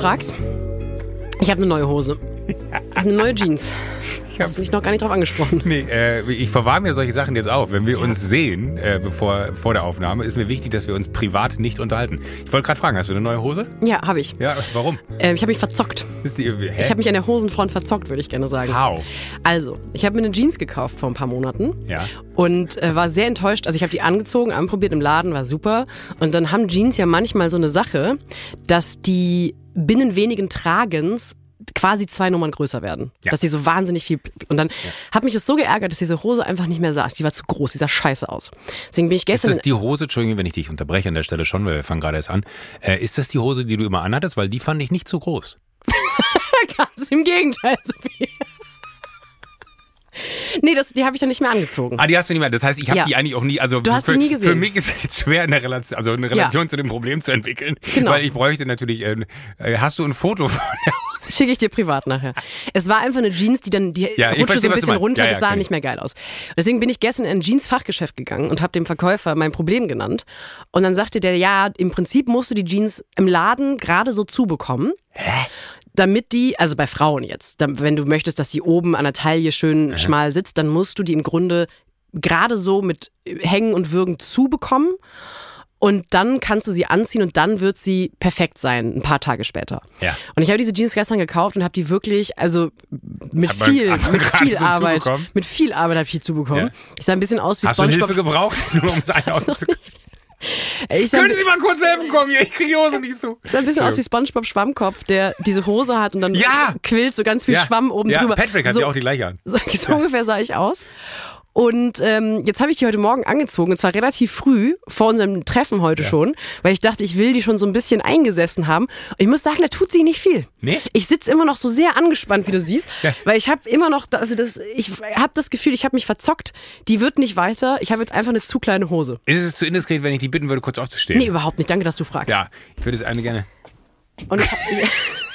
Fragst. Ich habe eine neue Hose. Eine neue Jeans. Ich habe mich noch gar nicht drauf angesprochen. Nee, äh, ich verwahre mir solche Sachen jetzt auf. Wenn wir uns sehen, äh, bevor vor der Aufnahme, ist mir wichtig, dass wir uns privat nicht unterhalten. Ich wollte gerade fragen, hast du eine neue Hose? Ja, habe ich. Ja, warum? Ähm, ich habe mich verzockt. Die, hä? Ich habe mich an der Hosenfront verzockt, würde ich gerne sagen. How? Also, ich habe mir eine Jeans gekauft vor ein paar Monaten. Ja. Und äh, war sehr enttäuscht. Also ich habe die angezogen, anprobiert im Laden, war super. Und dann haben Jeans ja manchmal so eine Sache, dass die binnen wenigen Tragens quasi zwei Nummern größer werden. Ja. Dass die so wahnsinnig viel. Und dann hat mich das so geärgert, dass diese Hose einfach nicht mehr saß. Die war zu groß, die sah scheiße aus. Deswegen bin ich Ist gestern. das die Hose, Entschuldigung, wenn ich dich unterbreche an der Stelle schon, weil wir fangen gerade erst an. Äh, ist das die Hose, die du immer anhattest? Weil die fand ich nicht so groß. Ganz im Gegenteil, Sophie. nee, das, die habe ich dann nicht mehr angezogen. Ah, die hast du nicht mehr. Das heißt, ich habe Ja. die eigentlich auch nie. Also Du hast für, sie nie gesehen. Für mich ist es jetzt schwer, eine Relation, also eine Relation zu dem Problem zu entwickeln. Genau. Weil ich bräuchte natürlich. Äh, äh, hast du ein Foto von der Hose? Schicke ich dir privat nachher. Es war einfach eine Jeans, die dann, die Ja, rutschte verstehe, so ein bisschen runter, Ja, ja, das sah nicht mehr geil aus. Und deswegen bin ich gestern in ein Jeans-Fachgeschäft gegangen und habe dem Verkäufer mein Problem genannt. Und dann sagte der, ja, im Prinzip musst du die Jeans im Laden gerade so zubekommen. Damit die, also bei Frauen jetzt, wenn du möchtest, dass die oben an der Taille schön schmal sitzt, dann musst du die im Grunde gerade so mit Hängen und Würgen zubekommen. Und dann kannst du sie anziehen und dann wird sie perfekt sein, ein paar Tage später. Ja. Und ich habe diese Jeans gestern gekauft und habe die wirklich, also mit man- viel, mit viel Arbeit, mit viel Arbeit habe ich die zubekommen. Ja. Ich sah ein bisschen aus wie Hast du SpongeBob. Hilfe gebraucht, nur um es einordnen zu können? Ich Können Sie mal kurz helfen kommen hier? Ich kriege die Hose nicht zu. sah ein bisschen aus wie SpongeBob Schwammkopf, der diese Hose hat und dann Ja. quillt so ganz viel ja. Schwamm oben ja, drüber. Patrick hat so, ja auch die gleiche an. So, so ungefähr sah ich aus. Und ähm, jetzt habe ich die heute Morgen angezogen, und zwar relativ früh, vor unserem Treffen heute schon, weil ich dachte, ich will die schon so ein bisschen eingesessen haben. Und ich muss sagen, da tut sie nicht viel. Nee? Ich sitze immer noch so sehr angespannt, wie du siehst, Ja. weil ich habe immer noch, also das, ich habe das Gefühl, ich habe mich verzockt. Die wird nicht weiter. Ich habe jetzt einfach eine zu kleine Hose. Ist es zu indiskret, wenn ich die bitten würde, kurz aufzustehen? Nee, überhaupt nicht. Danke, dass du fragst. Ja, ich würde es eine gerne. Und ich hab,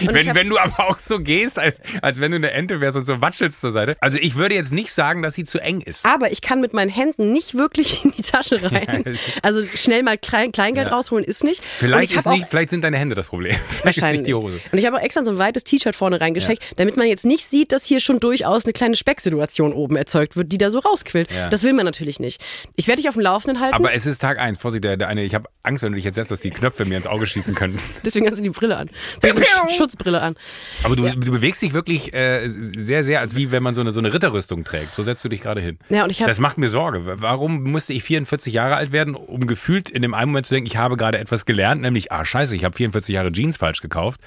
Wenn, wenn du aber auch so gehst, als, als wenn du eine Ente wärst und so watschelst zur Seite. Also ich würde jetzt nicht sagen, dass sie zu eng ist. Aber ich kann mit meinen Händen nicht wirklich in die Tasche rein. Ja, Also schnell mal Klein, Kleingeld Ja. rausholen ist nicht. Vielleicht, ist nicht, vielleicht sind deine Hände das Problem. Vielleicht ist Wahrscheinlich. nicht die Hose. Und ich habe auch extra so ein weites T-Shirt vorne reingesteckt, damit man jetzt nicht sieht, dass hier schon durchaus eine kleine Specksituation oben erzeugt wird, die da so rausquillt. Ja. Das will man natürlich nicht. Ich werde dich auf dem Laufenden halten, Aber es ist Tag eins. Vorsicht, der, der eine, ich habe Angst, wenn du dich jetzt setzt, dass die Knöpfe mir ins Auge schießen könnten. deswegen hast du die Brille an. Sch- Schutzbrille an. Aber du, du bewegst dich wirklich äh, sehr, sehr, als wie wenn man so eine, so eine Ritterrüstung trägt. So setzt du dich gerade hin. Ja, und ich hab- das macht mir Sorge. Warum musste ich 44 Jahre alt werden, um gefühlt in dem einen Moment zu denken, ich habe gerade etwas gelernt, nämlich, ah scheiße, ich habe 44 Jahre Jeans falsch gekauft.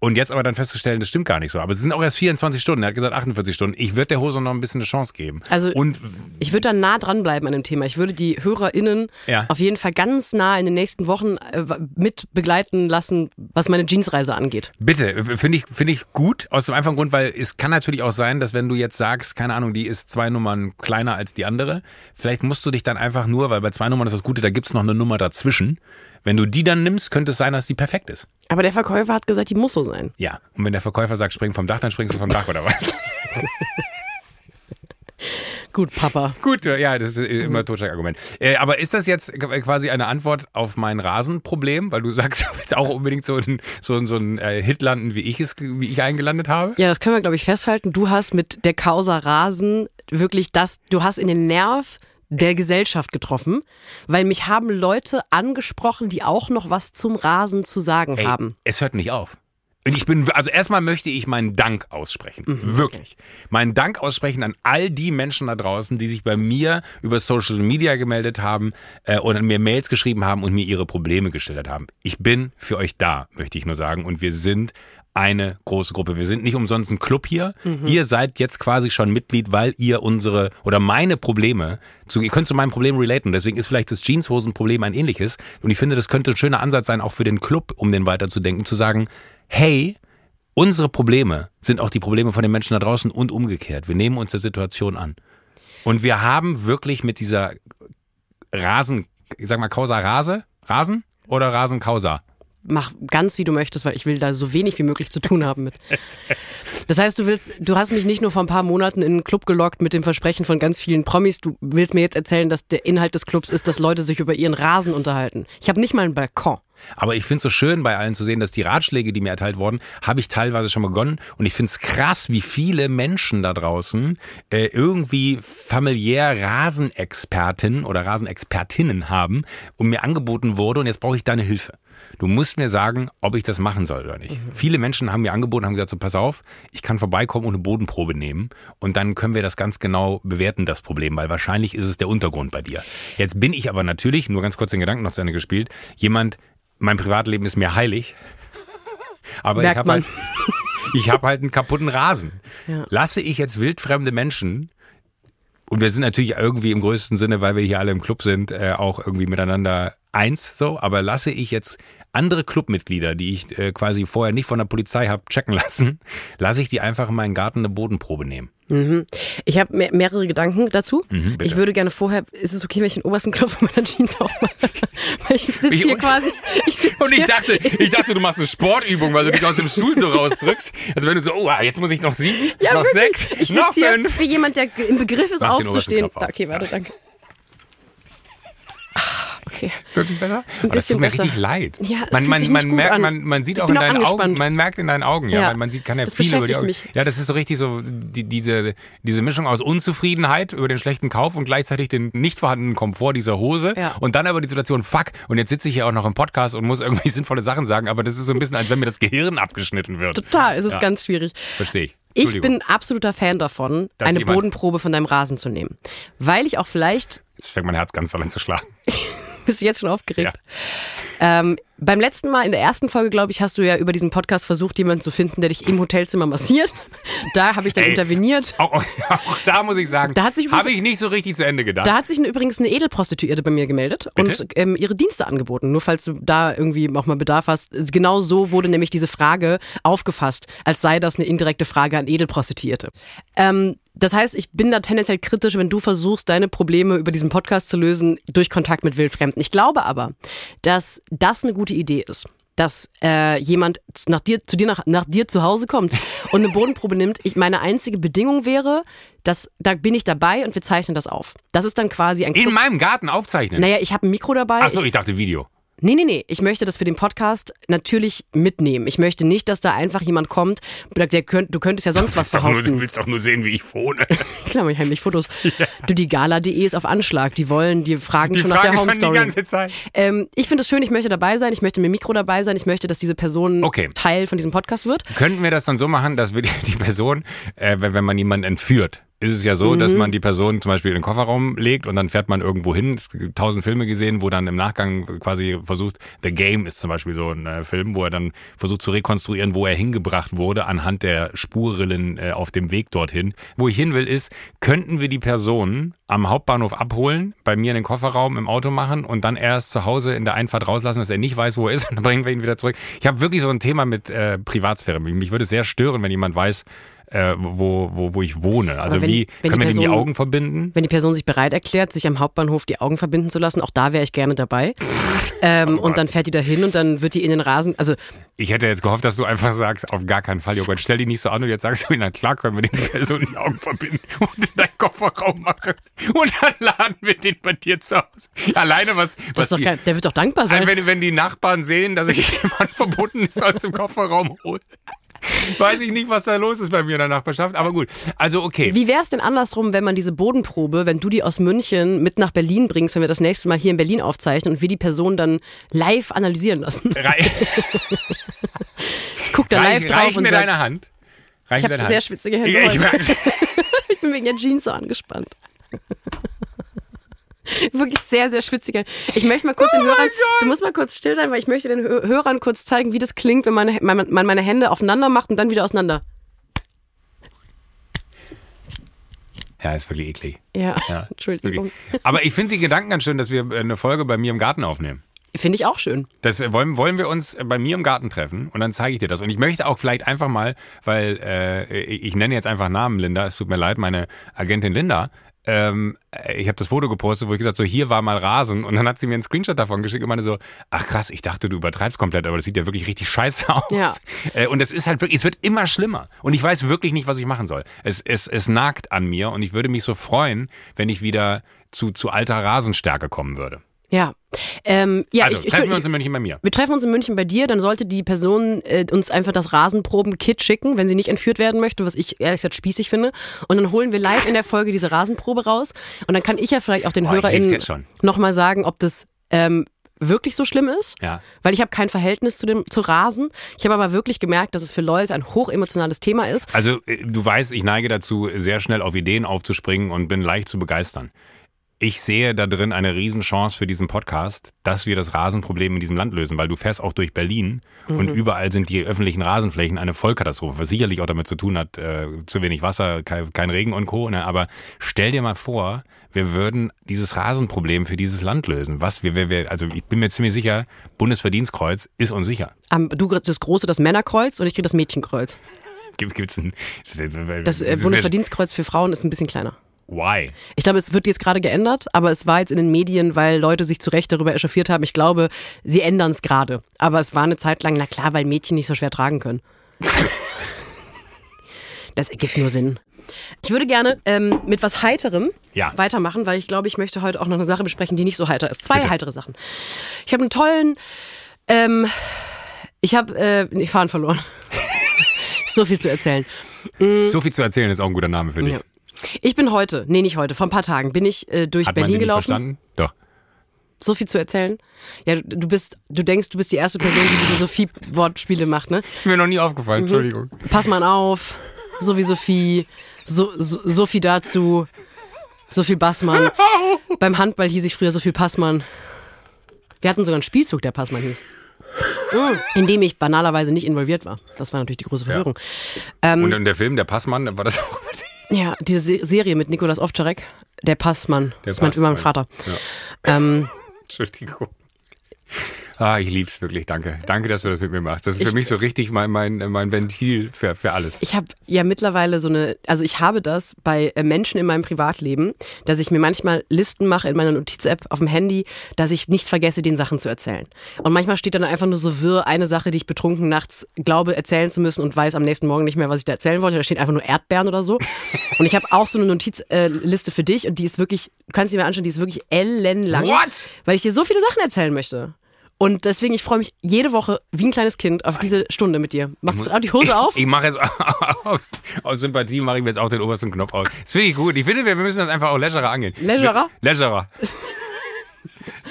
Und jetzt aber dann festzustellen, das stimmt gar nicht so. Aber es sind auch erst 24 Stunden. Er hat gesagt 48 Stunden. Ich würde der Hose noch ein bisschen eine Chance geben. Also- und Ich würde da nah dranbleiben an dem Thema. Ich würde die HörerInnen Ja. auf jeden Fall ganz nah in den nächsten Wochen äh, mit begleiten lassen, was meine Jeansreise angeht. Bitte, finde ich, finde ich gut, aus dem einfachen Grund, weil es kann natürlich auch sein, dass wenn du jetzt sagst, keine Ahnung, die ist zwei Nummern kleiner als die andere, vielleicht musst du dich dann einfach nur, weil bei zwei Nummern ist das Gute, da gibt's noch eine Nummer dazwischen. Wenn du die dann nimmst, könnte es sein, dass die perfekt ist. Aber der Verkäufer hat gesagt, die muss so sein. Ja. Und wenn der Verkäufer sagt, spring vom Dach, dann springst du vom Dach oder was? Gut, Papa. Gut, ja, das ist immer ein Totschlagargument. Äh, aber ist das jetzt quasi eine Antwort auf mein Rasenproblem? Weil du sagst, du willst auch unbedingt so ein, so ein, so ein äh, Hit landen, wie ich es, wie ich eingelandet habe? Ja, das können wir, glaube ich, festhalten. Du hast mit der Causa Rasen wirklich das, du hast in den Nerv der Gesellschaft getroffen, weil mich haben Leute angesprochen, die auch noch was zum Rasen zu sagen Ey, haben. Es hört nicht auf. Und ich bin, also erstmal möchte ich meinen Dank aussprechen. Wirklich. Meinen Dank aussprechen an all die Menschen da draußen, die sich bei mir über Social Media gemeldet haben äh, und mir Mails geschrieben haben und mir ihre Probleme geschildert haben. Ich bin für euch da, möchte ich nur sagen. Und wir sind eine große Gruppe. Wir sind nicht umsonst ein Club hier. Ihr seid jetzt quasi schon Mitglied, weil ihr unsere oder meine Probleme, zu, ihr könnt zu meinem Problem relaten. Deswegen ist vielleicht das Jeanshosenproblem ein ähnliches. Und ich finde, das könnte ein schöner Ansatz sein, auch für den Club, um den weiterzudenken, zu sagen, hey, unsere Probleme sind auch die Probleme von den Menschen da draußen und umgekehrt. Wir nehmen uns der Situation an. Und wir haben wirklich mit dieser Rasen, ich sag mal Causa Rase, Rasen oder Rasen Causa? Mach ganz wie du möchtest, weil ich will da so wenig wie möglich zu tun haben mit. Das heißt, du willst, du hast mich nicht nur vor ein paar Monaten in einen Club gelockt mit dem Versprechen von ganz vielen Promis. Du willst mir jetzt erzählen, dass der Inhalt des Clubs ist, dass Leute sich über ihren Rasen unterhalten. Ich habe nicht mal einen Balkon. Aber ich finde es so schön bei allen zu sehen, dass die Ratschläge, die mir erteilt wurden, habe ich teilweise schon begonnen. Und ich finde es krass, wie viele Menschen da draußen äh, irgendwie familiär Rasenexpertinnen oder Rasenexpertinnen haben und mir angeboten wurde, und jetzt brauche ich deine Hilfe. Du musst mir sagen, ob ich das machen soll oder nicht. Mhm. Viele Menschen haben mir angeboten, haben gesagt, so pass auf, ich kann vorbeikommen und eine Bodenprobe nehmen und dann können wir das ganz genau bewerten, das Problem, weil wahrscheinlich ist es der Untergrund bei dir. Jetzt bin ich aber natürlich, nur ganz kurz den Gedanken noch zu Ende gespielt, jemand, mein Privatleben ist mir heilig, aber Merkt ich habe halt, ich hab halt einen kaputten Rasen. Ja. Lasse ich jetzt wildfremde Menschen und wir sind natürlich irgendwie im größten Sinne, weil wir hier alle im Club sind, äh, auch irgendwie miteinander eins so, aber lasse ich jetzt andere Clubmitglieder, die ich äh, quasi vorher nicht von der Polizei habe checken lassen, lasse ich die einfach in meinen Garten eine Bodenprobe nehmen. Mhm. Ich habe mehr, mehrere Gedanken dazu. Mhm, ich würde gerne vorher, ist es okay, wenn ich den obersten Knopf von meiner Jeans aufmache? weil ich sitze hier quasi. Ich und ich dachte, ich dachte, du machst eine Sportübung, weil du dich aus dem Stuhl so rausdrückst. Also wenn du so, oh, jetzt muss ich noch sieben, ja, noch wirklich. sechs, ich noch fünf. Hier wie jemand, der im Begriff ist, Mach aufzustehen. Okay, warte, danke. Okay. Wirklich besser? Ein das tut mir besser. richtig leid. Ja, man, man, man, merkt, man, man sieht auch in deinen. Augen, man merkt in deinen Augen, ja, ja. Man, man sieht, kann ja das viel über die Augen. Mich. Ja, das ist so richtig so die, diese, diese Mischung aus Unzufriedenheit über den schlechten Kauf und gleichzeitig den nicht vorhandenen Komfort dieser Hose ja. und dann aber die Situation, fuck, und jetzt sitze ich hier auch noch im Podcast und muss irgendwie sinnvolle Sachen sagen, aber das ist so ein bisschen, als wenn mir das Gehirn abgeschnitten wird. Total, es ist ja. ganz schwierig. Verstehe ich. Ich bin absoluter Fan davon, das eine Bodenprobe von deinem Rasen zu nehmen. Weil ich auch vielleicht. Jetzt fängt mein Herz ganz doll an zu schlagen. Bist du jetzt schon aufgeregt? Ja. Ähm, beim letzten Mal, in der ersten Folge, glaube ich, hast du ja über diesen Podcast versucht, jemanden zu finden, der dich im Hotelzimmer massiert. Da habe ich dann Ey, interveniert. Auch, auch, auch, da muss ich sagen, habe ich nicht so richtig zu Ende gedacht. Da hat sich übrigens eine Edelprostituierte bei mir gemeldet Bitte? und ähm, ihre Dienste angeboten. Nur falls du da irgendwie auch mal Bedarf hast. Genau so wurde nämlich diese Frage aufgefasst, als sei das eine indirekte Frage an Edelprostituierte. Ähm, das heißt, ich bin da tendenziell kritisch, wenn du versuchst, deine Probleme über diesen Podcast zu lösen durch Kontakt mit Wildfremden. Ich glaube aber, dass das eine gute Idee ist dass äh, jemand nach dir, zu dir nach, nach dir zu Hause kommt und eine Bodenprobe nimmt. Ich, meine einzige Bedingung wäre, dass da bin ich dabei und wir zeichnen das auf. Das ist dann quasi ein In meinem Garten aufzeichnen. Naja, ich habe ein Mikro dabei. Achso, ich, ich dachte Video. Nee, nee, nee. Ich möchte das für den Podcast natürlich mitnehmen. Ich möchte nicht, dass da einfach jemand kommt, der könnt, du könntest ja sonst was behaupten. Nur, du willst doch nur sehen, wie ich wohne. Klar, mach ich heimlich Fotos. Ja. Du, die Gala.de ist auf Anschlag. Die wollen, die fragen die schon fragen nach der Home Story. Die ganze Zeit. Ähm, ich finde es schön, ich möchte dabei sein, ich möchte mit Mikro dabei sein, ich möchte, dass diese Person okay. Teil von diesem Podcast wird. Könnten wir das dann so machen, dass wir die, die Person, äh, wenn, wenn man jemanden entführt, ist es ja so, mhm. dass man die Person zum Beispiel in den Kofferraum legt und dann fährt man irgendwo hin. Es gibt tausend Filme gesehen, wo dann im Nachgang quasi versucht, The Game ist zum Beispiel so ein äh, Film, wo er dann versucht zu rekonstruieren, wo er hingebracht wurde anhand der Spurrillen äh, auf dem Weg dorthin. Wo ich hin will ist, könnten wir die Person am Hauptbahnhof abholen, bei mir in den Kofferraum im Auto machen und dann erst zu Hause in der Einfahrt rauslassen, dass er nicht weiß, wo er ist und dann bringen wir ihn wieder zurück. Ich habe wirklich so ein Thema mit äh, Privatsphäre. Mich würde es sehr stören, wenn jemand weiß, äh, wo, wo, wo ich wohne. Also wenn, wie wenn können wir Person, die Augen verbinden? Wenn die Person sich bereit erklärt, sich am Hauptbahnhof die Augen verbinden zu lassen, auch da wäre ich gerne dabei. ähm, oh und dann fährt die dahin und dann wird die in den Rasen. Also ich hätte jetzt gehofft, dass du einfach sagst, auf gar keinen Fall, Joghurt, stell dich nicht so an und jetzt sagst du, na klar können wir den Person die Augen verbinden und in deinen Kofferraum machen und dann laden wir den bei dir zu Hause. Alleine was... was die, kein, der wird doch dankbar sein. Wenn, wenn die Nachbarn sehen, dass sich jemand verbunden ist aus dem Kofferraum holt. Weiß ich nicht, was da los ist bei mir in der Nachbarschaft, aber gut. Also okay. Wie wäre es denn andersrum, wenn man diese Bodenprobe, wenn du die aus München mit nach Berlin bringst, wenn wir das nächste Mal hier in Berlin aufzeichnen und wir die Person dann live analysieren lassen? Guck da live reich, drauf reich und mir sag, deine Hand. Reich ich habe sehr schwitzige Hände. Ja, ich, ich bin wegen der Jeans so angespannt. Wirklich sehr, sehr schwitziger. Ich möchte mal kurz oh den Hörern, du musst mal kurz still sein, weil ich möchte den Hörern kurz zeigen, wie das klingt, wenn man, man meine Hände aufeinander macht und dann wieder auseinander. Ja, ist wirklich eklig. Ja, ja Entschuldigung. Aber ich finde die Gedanken ganz schön, dass wir eine Folge bei mir im Garten aufnehmen. Finde ich auch schön. Das äh, wollen, wollen wir uns bei mir im Garten treffen und dann zeige ich dir das. Und ich möchte auch vielleicht einfach mal, weil äh, ich nenne jetzt einfach Namen Linda, es tut mir leid, meine Agentin Linda, ähm, ich habe das Foto gepostet, wo ich gesagt so hier war mal Rasen und dann hat sie mir einen Screenshot davon geschickt und meinte so, ach krass, ich dachte du übertreibst komplett, aber das sieht ja wirklich richtig scheiße aus. Ja. Äh, und es ist halt wirklich, es wird immer schlimmer und ich weiß wirklich nicht, was ich machen soll. Es, es, es nagt an mir und ich würde mich so freuen, wenn ich wieder zu, zu alter Rasenstärke kommen würde. Ja. Ähm, ja, also ich, treffen ich, wir uns in München bei mir. wir treffen uns in München bei dir, dann sollte die Person äh, uns einfach das Rasenproben-Kit schicken, wenn sie nicht entführt werden möchte, was ich ehrlich gesagt spießig finde. Und dann holen wir live in der Folge diese Rasenprobe raus. Und dann kann ich ja vielleicht auch den Oh, HörerInnen nochmal sagen, ob das ähm, wirklich so schlimm ist. Ja. Weil ich habe kein Verhältnis zu dem zu Rasen. Ich habe aber wirklich gemerkt, dass es für Leute ein hochemotionales Thema ist. Also äh, du weißt, ich neige dazu, sehr schnell auf Ideen aufzuspringen und bin leicht zu begeistern. Ich sehe da drin eine Riesenchance für diesen Podcast, dass wir das Rasenproblem in diesem Land lösen, weil du fährst auch durch Berlin und überall sind die öffentlichen Rasenflächen eine Vollkatastrophe, was sicherlich auch damit zu tun hat, äh, zu wenig Wasser, kein, kein Regen und Co. Ne? Aber stell dir mal vor, wir würden dieses Rasenproblem für dieses Land lösen. Was wir, wir, wir also ich bin mir ziemlich sicher, Bundesverdienstkreuz ist uns sicher. Am, du kriegst das große, das Männerkreuz und ich kriege das Mädchenkreuz. Gibt, gibt's ein, Das äh, ist- Bundesverdienstkreuz für Frauen ist ein bisschen kleiner. Why? Ich glaube, es wird jetzt gerade geändert, aber es war jetzt in den Medien, weil Leute sich zu Recht darüber echauffiert haben. Ich glaube, sie ändern es gerade. Aber es war eine Zeit lang, na klar, weil Mädchen nicht so schwer tragen können. das ergibt nur Sinn. Ich würde gerne ähm, mit was Heiterem Ja. weitermachen, weil ich glaube, ich möchte heute auch noch eine Sache besprechen, die nicht so heiter ist. Zwei Bitte. heitere Sachen. Ich habe einen tollen, ähm, ich habe, äh, nee, Faden verloren. so viel zu erzählen. So viel zu erzählen ist auch ein guter Name für dich. Ja. Ich bin heute, nee, nicht heute, vor ein paar Tagen bin ich äh, durch Hat man Berlin nicht gelaufen. verstanden? Doch. So viel zu erzählen. Ja, du, du bist, du denkst, du bist die erste Person, die diese Sophie-Wortspiele macht, ne? Ist mir noch nie aufgefallen, Entschuldigung. Pass mal auf, so wie Sophie, so, so, so viel dazu, so viel Bassmann. Beim Handball hieß ich früher so viel Passmann. Wir hatten sogar einen Spielzug, der Passmann hieß. In dem ich banalerweise nicht involviert war. Das war natürlich die große Verwirrung. Und in der Film, der Passmann, war das auch. Ja, diese Se Serie mit Nikolas Ovtcharek, der Passmann, Der das ist mein, mein Vater. Ja. Ähm, Entschuldigung. Ah, ich lieb's wirklich, danke. Danke, dass du das mit mir machst. Das ist für Ich- mich so richtig mein, mein, mein Ventil für, für alles. Ich habe ja mittlerweile so eine, also ich habe das bei äh, Menschen in meinem Privatleben, dass ich mir manchmal Listen mache in meiner Notiz-App auf dem Handy, dass ich nicht vergesse, den Sachen zu erzählen. Und manchmal steht dann einfach nur so wirr eine Sache, die ich betrunken nachts glaube erzählen zu müssen und weiß am nächsten Morgen nicht mehr, was ich da erzählen wollte. Da steht einfach nur Erdbeeren oder so. Und ich habe auch so eine Notizliste für dich und die ist wirklich, du kannst sie mir anschauen, die ist wirklich ellenlang. What? Weil ich dir so viele Sachen erzählen möchte. Und deswegen, ich freue mich jede Woche wie ein kleines Kind auf diese Stunde mit dir. Machst du auch die Hose auf? Ich mache jetzt aus, aus Sympathie mache ich mir jetzt auch den obersten Knopf aus. Das finde ich gut. Ich finde, wir müssen das einfach auch legerer angehen. Legerer? Legerer.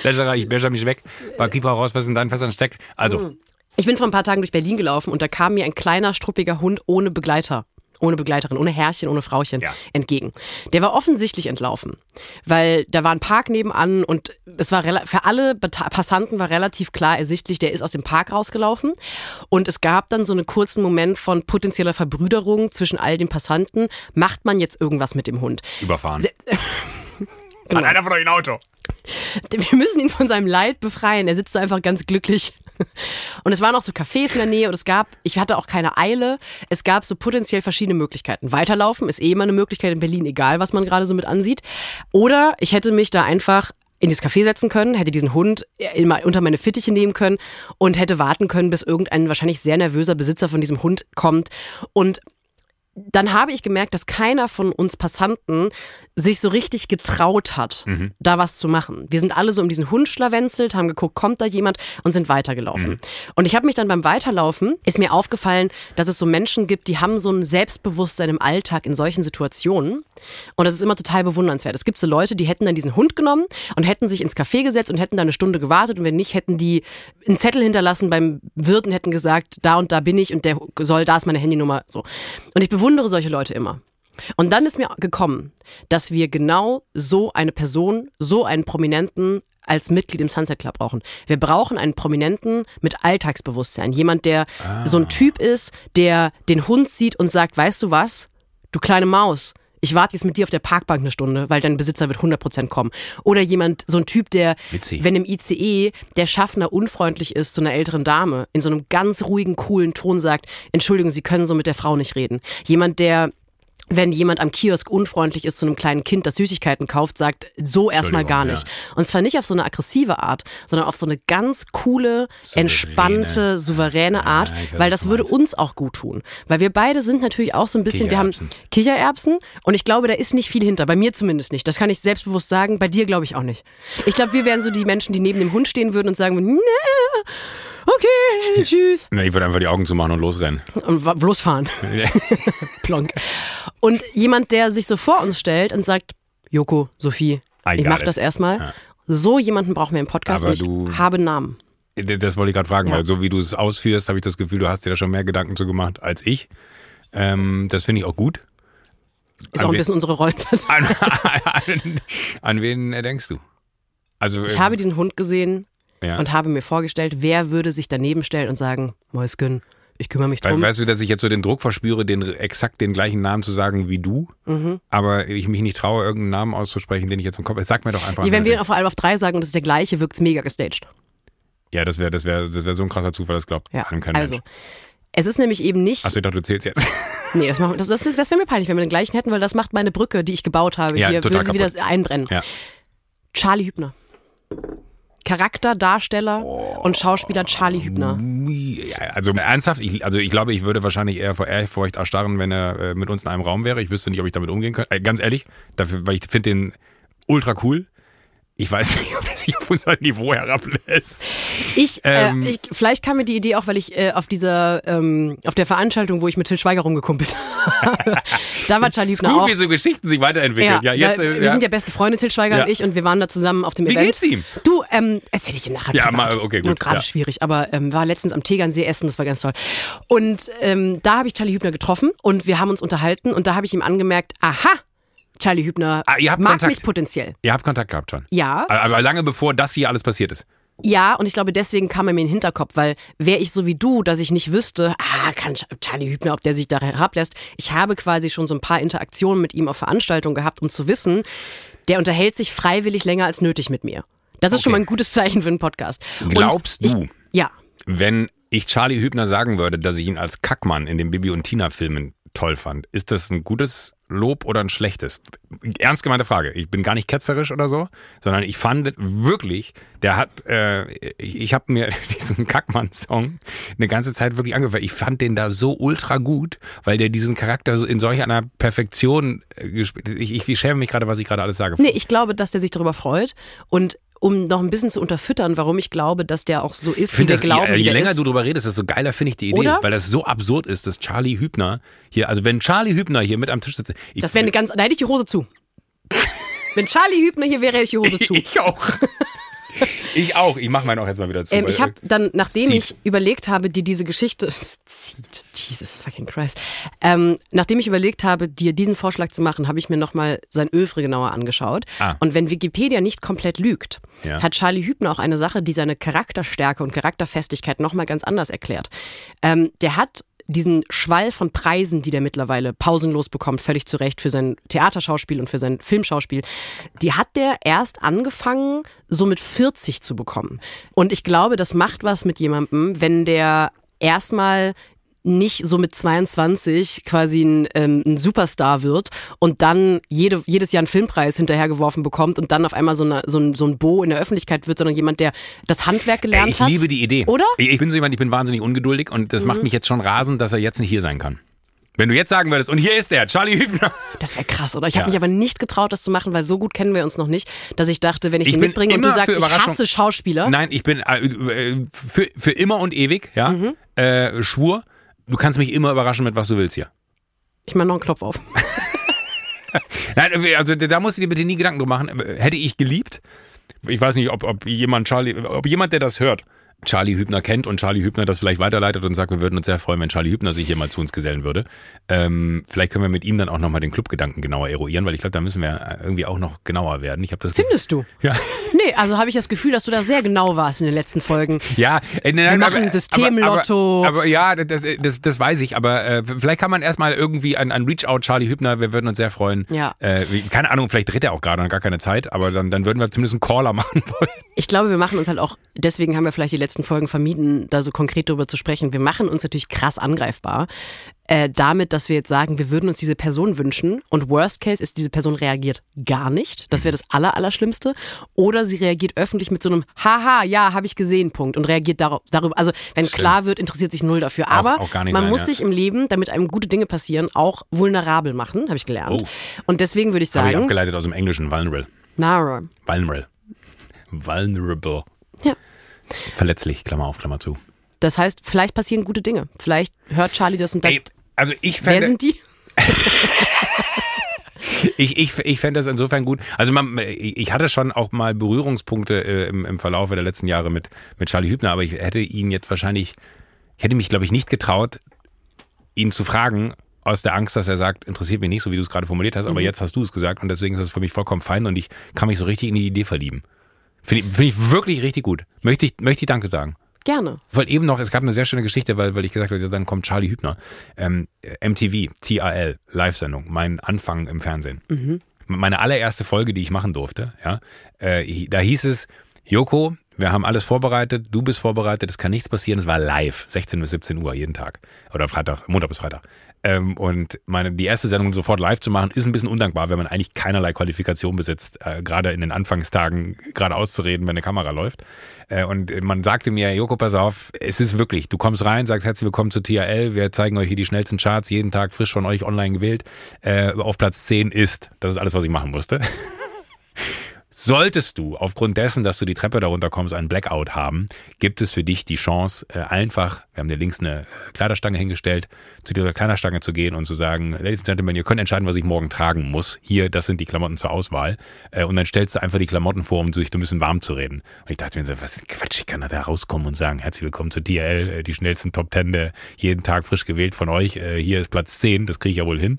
legerer, ich bäscher mich weg. War Keeper raus, was in deinen Fässern steckt. Also, Ich bin vor ein paar Tagen durch Berlin gelaufen und da kam mir ein kleiner, struppiger Hund ohne Begleiter. Ohne Begleiterin, ohne Herrchen, ohne Frauchen Ja. entgegen. Der war offensichtlich entlaufen, weil da war ein Park nebenan und es war für alle Passanten war relativ klar ersichtlich, der ist aus dem Park rausgelaufen und es gab dann so einen kurzen Moment von potenzieller Verbrüderung zwischen all den Passanten. Macht man jetzt irgendwas mit dem Hund? überfahren. Genau. Hat einer von euch ein Auto? wir müssen ihn von seinem Leid befreien. Er sitzt da einfach ganz glücklich. Und es waren auch so Cafés in der Nähe und es gab, ich hatte auch keine Eile, es gab so potenziell verschiedene Möglichkeiten. Weiterlaufen ist eh immer eine Möglichkeit in Berlin, egal was man gerade so mit ansieht. Oder ich hätte mich da einfach in das Café setzen können, hätte diesen Hund immer unter meine Fittiche nehmen können und hätte warten können, bis irgendein wahrscheinlich sehr nervöser Besitzer von diesem Hund kommt und dann habe ich gemerkt, dass keiner von uns Passanten sich so richtig getraut hat, da was zu machen. Wir sind alle so um diesen Hund schlawenzelt, haben geguckt, kommt da jemand und sind weitergelaufen. Und ich habe mich dann beim Weiterlaufen, ist mir aufgefallen, dass es so Menschen gibt, die haben so ein Selbstbewusstsein im Alltag in solchen Situationen. Und das ist immer total bewundernswert. Es gibt so Leute, die hätten dann diesen Hund genommen und hätten sich ins Café gesetzt und hätten da eine Stunde gewartet und wenn nicht, hätten die einen Zettel hinterlassen beim Wirt und hätten gesagt, da und da bin ich und der soll, da ist meine Handynummer, so. Und ich bewundere solche Leute immer. Und dann ist mir gekommen, dass wir genau so eine Person, so einen Prominenten als Mitglied im Sunset Club brauchen. Wir brauchen einen Prominenten mit Alltagsbewusstsein. Jemand, der so ein Typ ist, der den Hund sieht und sagt, weißt du was, du kleine Maus, ich warte jetzt mit dir auf der Parkbank eine Stunde, weil dein Besitzer wird 100% kommen. Oder jemand, so ein Typ, der, Witzig. wenn im ICE der Schaffner unfreundlich ist zu einer älteren Dame, in so einem ganz ruhigen, coolen Ton sagt, Entschuldigung, Sie können so mit der Frau nicht reden. Jemand, der wenn jemand am Kiosk unfreundlich ist zu einem kleinen Kind, das Süßigkeiten kauft, sagt so erstmal gar nicht. Entschuldigung, Und zwar nicht auf so eine aggressive Art, sondern auf so eine ganz coole, Souveräne. entspannte, souveräne Art, ich weiß, weil das würde uns auch gut tun. Weil wir beide sind natürlich auch so ein bisschen, wir haben Kichererbsen. Und ich glaube, da ist nicht viel hinter. Bei mir zumindest nicht. Das kann ich selbstbewusst sagen. Bei dir glaube ich auch nicht. Ich glaube, wir wären so die Menschen, die neben dem Hund stehen würden und sagen nee, okay, tschüss. Na, ich würde einfach die Augen zumachen und losrennen. Und losfahren. Plonk. Und jemand, der sich so vor uns stellt und sagt, Joko, Sophie, I ich got mach it. das erstmal. Ja. So jemanden brauchen wir im Podcast Aber und ich du- habe Namen. Das wollte ich gerade fragen, Ja. weil so wie du es ausführst, habe ich das Gefühl, du hast dir da schon mehr Gedanken zu gemacht als ich. Ähm, das finde ich auch gut. Ist An auch ein bisschen unsere Rollenverteilung. An, an, an wen denkst du? Also Ich äh, habe diesen Hund gesehen ja. und habe mir vorgestellt, wer würde sich daneben stellen und sagen, Mäusken, ich kümmere mich drum. weißt du, dass ich jetzt so den Druck verspüre, den exakt den gleichen Namen zu sagen wie du, Mhm. aber ich mich nicht traue, irgendeinen Namen auszusprechen, den ich jetzt im Kopf habe. Sag mir doch einfach. Wie wenn wen wir du auf allem auf drei sagen und es ist der gleiche, wirkt es mega gestaged. ja, das wäre das wäre das wäre so ein krasser Zufall, das glaubt Ja, einem kein also. Mensch. Es ist nämlich eben nicht. Achso, ich dachte, du zählst jetzt. Nee, das, das, das, das wäre mir peinlich, wenn wir den gleichen hätten, weil das macht meine Brücke, die ich gebaut habe. Ja, Hier würde sie wieder einbrennen. Ja. Charlie Hübner. Charakter, Darsteller Oh. und Schauspieler Charlie Hübner. Also ernsthaft, ich, also ich glaube, ich würde wahrscheinlich eher vor Ehrfurcht erstarren, wenn er äh, mit uns in einem Raum wäre. Ich wüsste nicht, ob ich damit umgehen könnte. Äh, ganz ehrlich, dafür, weil ich finde den ultra cool. Ich weiß nicht, ob er sich auf unser Niveau herablässt. Ich, Ähm. äh, ich, vielleicht kam mir die Idee auch, weil ich äh, auf dieser, ähm, auf der Veranstaltung, wo ich mit Till Schweiger rumgekumpelt habe, da war Charlie Hübner auch. wie so Geschichten sich weiterentwickeln. Ja, jetzt, weil äh, wir ja. sind ja beste Freunde, Till Schweiger Ja. und ich, und wir waren da zusammen auf dem Wie Event. geht's ihm? Du, ähm, erzähl ich dir nachher. Ja, privat. mal, okay, gut, Gerade ja. schwierig, aber ähm, war letztens am Tegernsee essen, das war ganz toll. Und ähm, da habe ich Charlie Hübner getroffen und wir haben uns unterhalten und da habe ich ihm angemerkt, aha, Charlie Hübner Ah, mag Kontakt? mich potenziell. Ihr habt Kontakt gehabt schon. Ja, Aber lange bevor das hier alles passiert ist. ja, und ich glaube, deswegen kam er mir in den Hinterkopf, weil wäre ich so wie du, dass ich nicht wüsste, ah, kann Ch- Charlie Hübner, ob der sich da herablässt. Ich habe quasi schon so ein paar Interaktionen mit ihm auf Veranstaltungen gehabt, um zu wissen, der unterhält sich freiwillig länger als nötig mit mir. Das ist schon mal ein gutes Zeichen für einen Podcast. Glaubst ich, du? Ja. Wenn ich Charlie Hübner sagen würde, dass ich ihn als Kackmann in den Bibi und Tina Filmen toll fand, ist das ein gutes Lob oder ein schlechtes? Ernst gemeinte Frage. Ich bin gar nicht ketzerisch oder so, sondern ich fand wirklich, der hat, äh, ich, ich habe mir diesen Kackmann-Song eine ganze Zeit wirklich angehört. Ich fand den da so ultra gut, weil der diesen Charakter in solch einer Perfektion äh, gespielt. Ich, ich, ich schäme mich gerade, was ich gerade alles sage. Nee, ich glaube, dass der sich darüber freut und um noch ein bisschen zu unterfüttern, warum ich glaube, dass der auch so ist, wie wir das, glauben, je, je länger ist. du drüber redest, desto geiler finde ich die Idee, Oder? weil das so absurd ist, dass Charlie Hübner hier, also wenn Charlie Hübner hier mit am Tisch sitzt, ich, das wäre eine ganz, da hätte ich die Hose zu. Wenn Charlie Hübner hier wäre, hätte ich die Hose zu. ich auch. ich auch. Ich mache meinen auch jetzt mal wieder zu. Ähm, ich habe dann, nachdem zieht. ich überlegt habe, dir diese Geschichte, zieht, Jesus fucking Christ, ähm, nachdem ich überlegt habe, dir diesen Vorschlag zu machen, habe ich mir nochmal sein Övre genauer angeschaut. Ah. Und wenn Wikipedia nicht komplett lügt, Ja. hat Charlie Hübner auch eine Sache, die seine Charakterstärke und Charakterfestigkeit nochmal ganz anders erklärt. Ähm, der hat diesen Schwall von Preisen, die der mittlerweile pausenlos bekommt, völlig zu Recht für sein Theaterschauspiel und für sein Filmschauspiel, die hat der erst angefangen, so mit 40 zu bekommen. Und ich glaube, das macht was mit jemandem, wenn der erstmal nicht so mit 22 quasi ein, ähm, ein Superstar wird und dann jede, jedes Jahr einen Filmpreis hinterhergeworfen bekommt und dann auf einmal so, eine, so, ein, so ein Bo in der Öffentlichkeit wird, sondern jemand, der das Handwerk Ey, gelernt ich hat. liebe die Idee. Oder? Mhm. Ich, ich bin so jemand, ich bin wahnsinnig ungeduldig und das macht mich jetzt schon rasend, dass er jetzt nicht hier sein kann. Wenn du jetzt sagen würdest, und hier ist er, Charlie Hübner. Das wäre krass, oder? Ich Ja. habe mich aber nicht getraut, das zu machen, weil so gut kennen wir uns noch nicht, dass ich dachte, wenn ich, Ich den mitbringe und du sagst, ich hasse Schauspieler. Nein, ich bin äh, äh, für, für immer und ewig, ja, Mhm. äh, schwur, du kannst mich immer überraschen mit was du willst hier. Ich mache noch einen Klopf auf. Nein, also da musst du dir bitte nie Gedanken drum machen. Hätte ich geliebt. Ich weiß nicht, ob, ob jemand Charlie, ob jemand, der das hört, Charlie Hübner kennt und Charlie Hübner das vielleicht weiterleitet und sagt, wir würden uns sehr freuen, wenn Charlie Hübner sich hier mal zu uns gesellen würde. Ähm, vielleicht können wir mit ihm dann auch nochmal den Clubgedanken genauer eruieren, weil ich glaube, da müssen wir irgendwie auch noch genauer werden. Ich habe das Findest du? Ja. Nee, also habe ich das Gefühl, dass du da sehr genau warst in den letzten Folgen. Ja, äh, nein, Wir machen ein Systemlotto. Aber, aber, aber ja, das, das, das weiß ich. Aber äh, vielleicht kann man erstmal irgendwie ein, ein Reach-out Charlie Hübner, wir würden uns sehr freuen. Ja. Äh, keine Ahnung, vielleicht dreht er auch gerade und gar keine Zeit, aber dann, dann würden wir zumindest einen Caller machen wollen. Ich glaube, wir machen uns halt auch, deswegen haben wir vielleicht die letzten Folgen vermieden, da so konkret darüber zu sprechen. Wir machen uns natürlich krass angreifbar. Äh, damit, dass wir jetzt sagen, wir würden uns diese Person wünschen und Worst Case ist, diese Person reagiert gar nicht. Das wäre das Aller, Allerschlimmste. Oder sie reagiert öffentlich mit so einem Haha, ja, habe ich gesehen, Punkt. Und reagiert dar darüber. Also, wenn Stimmt. klar wird, interessiert sich null dafür. Aber auch man sein, muss ja. sich im Leben, damit einem gute Dinge passieren, auch vulnerabel machen, habe ich gelernt. Oh. Und deswegen würde ich Habe ich sagen, abgeleitet aus dem Englischen, vulnerable. Nara. Vulnerable. Vulnerable. Verletzlich, Klammer auf, Klammer zu. Das heißt, vielleicht passieren gute Dinge. Vielleicht hört Charlie das und Ey, denkt, also ich wer fände, sind die? ich, ich, ich fände das insofern gut. Also man, ich hatte schon auch mal Berührungspunkte äh, im, im Verlauf der letzten Jahre mit, mit Charlie Hübner, aber ich hätte ihn jetzt wahrscheinlich, ich hätte mich, glaube ich, nicht getraut, ihn zu fragen, aus der Angst, dass er sagt, interessiert mich nicht, so wie du es gerade formuliert hast, aber jetzt hast du es gesagt und deswegen ist das für mich vollkommen fein und ich kann mich so richtig in die Idee verlieben. Finde ich, finde ich wirklich richtig gut. Möchte ich, möchte ich Danke sagen. Gerne. Weil eben noch, es gab eine sehr schöne Geschichte, weil, weil ich gesagt habe, dann kommt Charlie Hübner. Ähm, MTV, TRL, Live-Sendung, mein Anfang im Fernsehen. Meine allererste Folge, die ich machen durfte, ja, äh, da hieß es, Joko, wir haben alles vorbereitet, du bist vorbereitet, es kann nichts passieren, es war live, 16 bis 17 Uhr jeden Tag. Oder Freitag, Montag bis Freitag. Ähm, und meine, die erste Sendung sofort live zu machen, ist ein bisschen undankbar, wenn man eigentlich keinerlei Qualifikation besitzt, äh, gerade in den Anfangstagen gerade auszureden, wenn eine Kamera läuft. Äh, und man sagte mir, Joko, pass auf, es ist wirklich, du kommst rein, sagst herzlich willkommen zu TRL, wir zeigen euch hier die schnellsten Charts, jeden Tag frisch von euch online gewählt. Äh, auf Platz 10 ist, das ist alles, was ich machen musste. Solltest du aufgrund dessen, dass du die Treppe darunter kommst, einen Blackout haben, gibt es für dich die Chance, äh, einfach, wir haben dir links eine äh, Kleiderstange hingestellt, zu dieser Kleiderstange zu gehen und zu sagen, Ladies and Gentlemen, ihr könnt entscheiden, was ich morgen tragen muss. Hier, das sind die Klamotten zur Auswahl. Äh, Und dann stellst du einfach die Klamotten vor, um sich ein bisschen warm zu reden. Und ich dachte mir so, was Quatsch, ich kann da rauskommen und sagen, herzlich willkommen zu äh, die schnellsten Top Ten, jeden Tag frisch gewählt von euch. Hier ist Platz 10, das kriege ich ja wohl hin.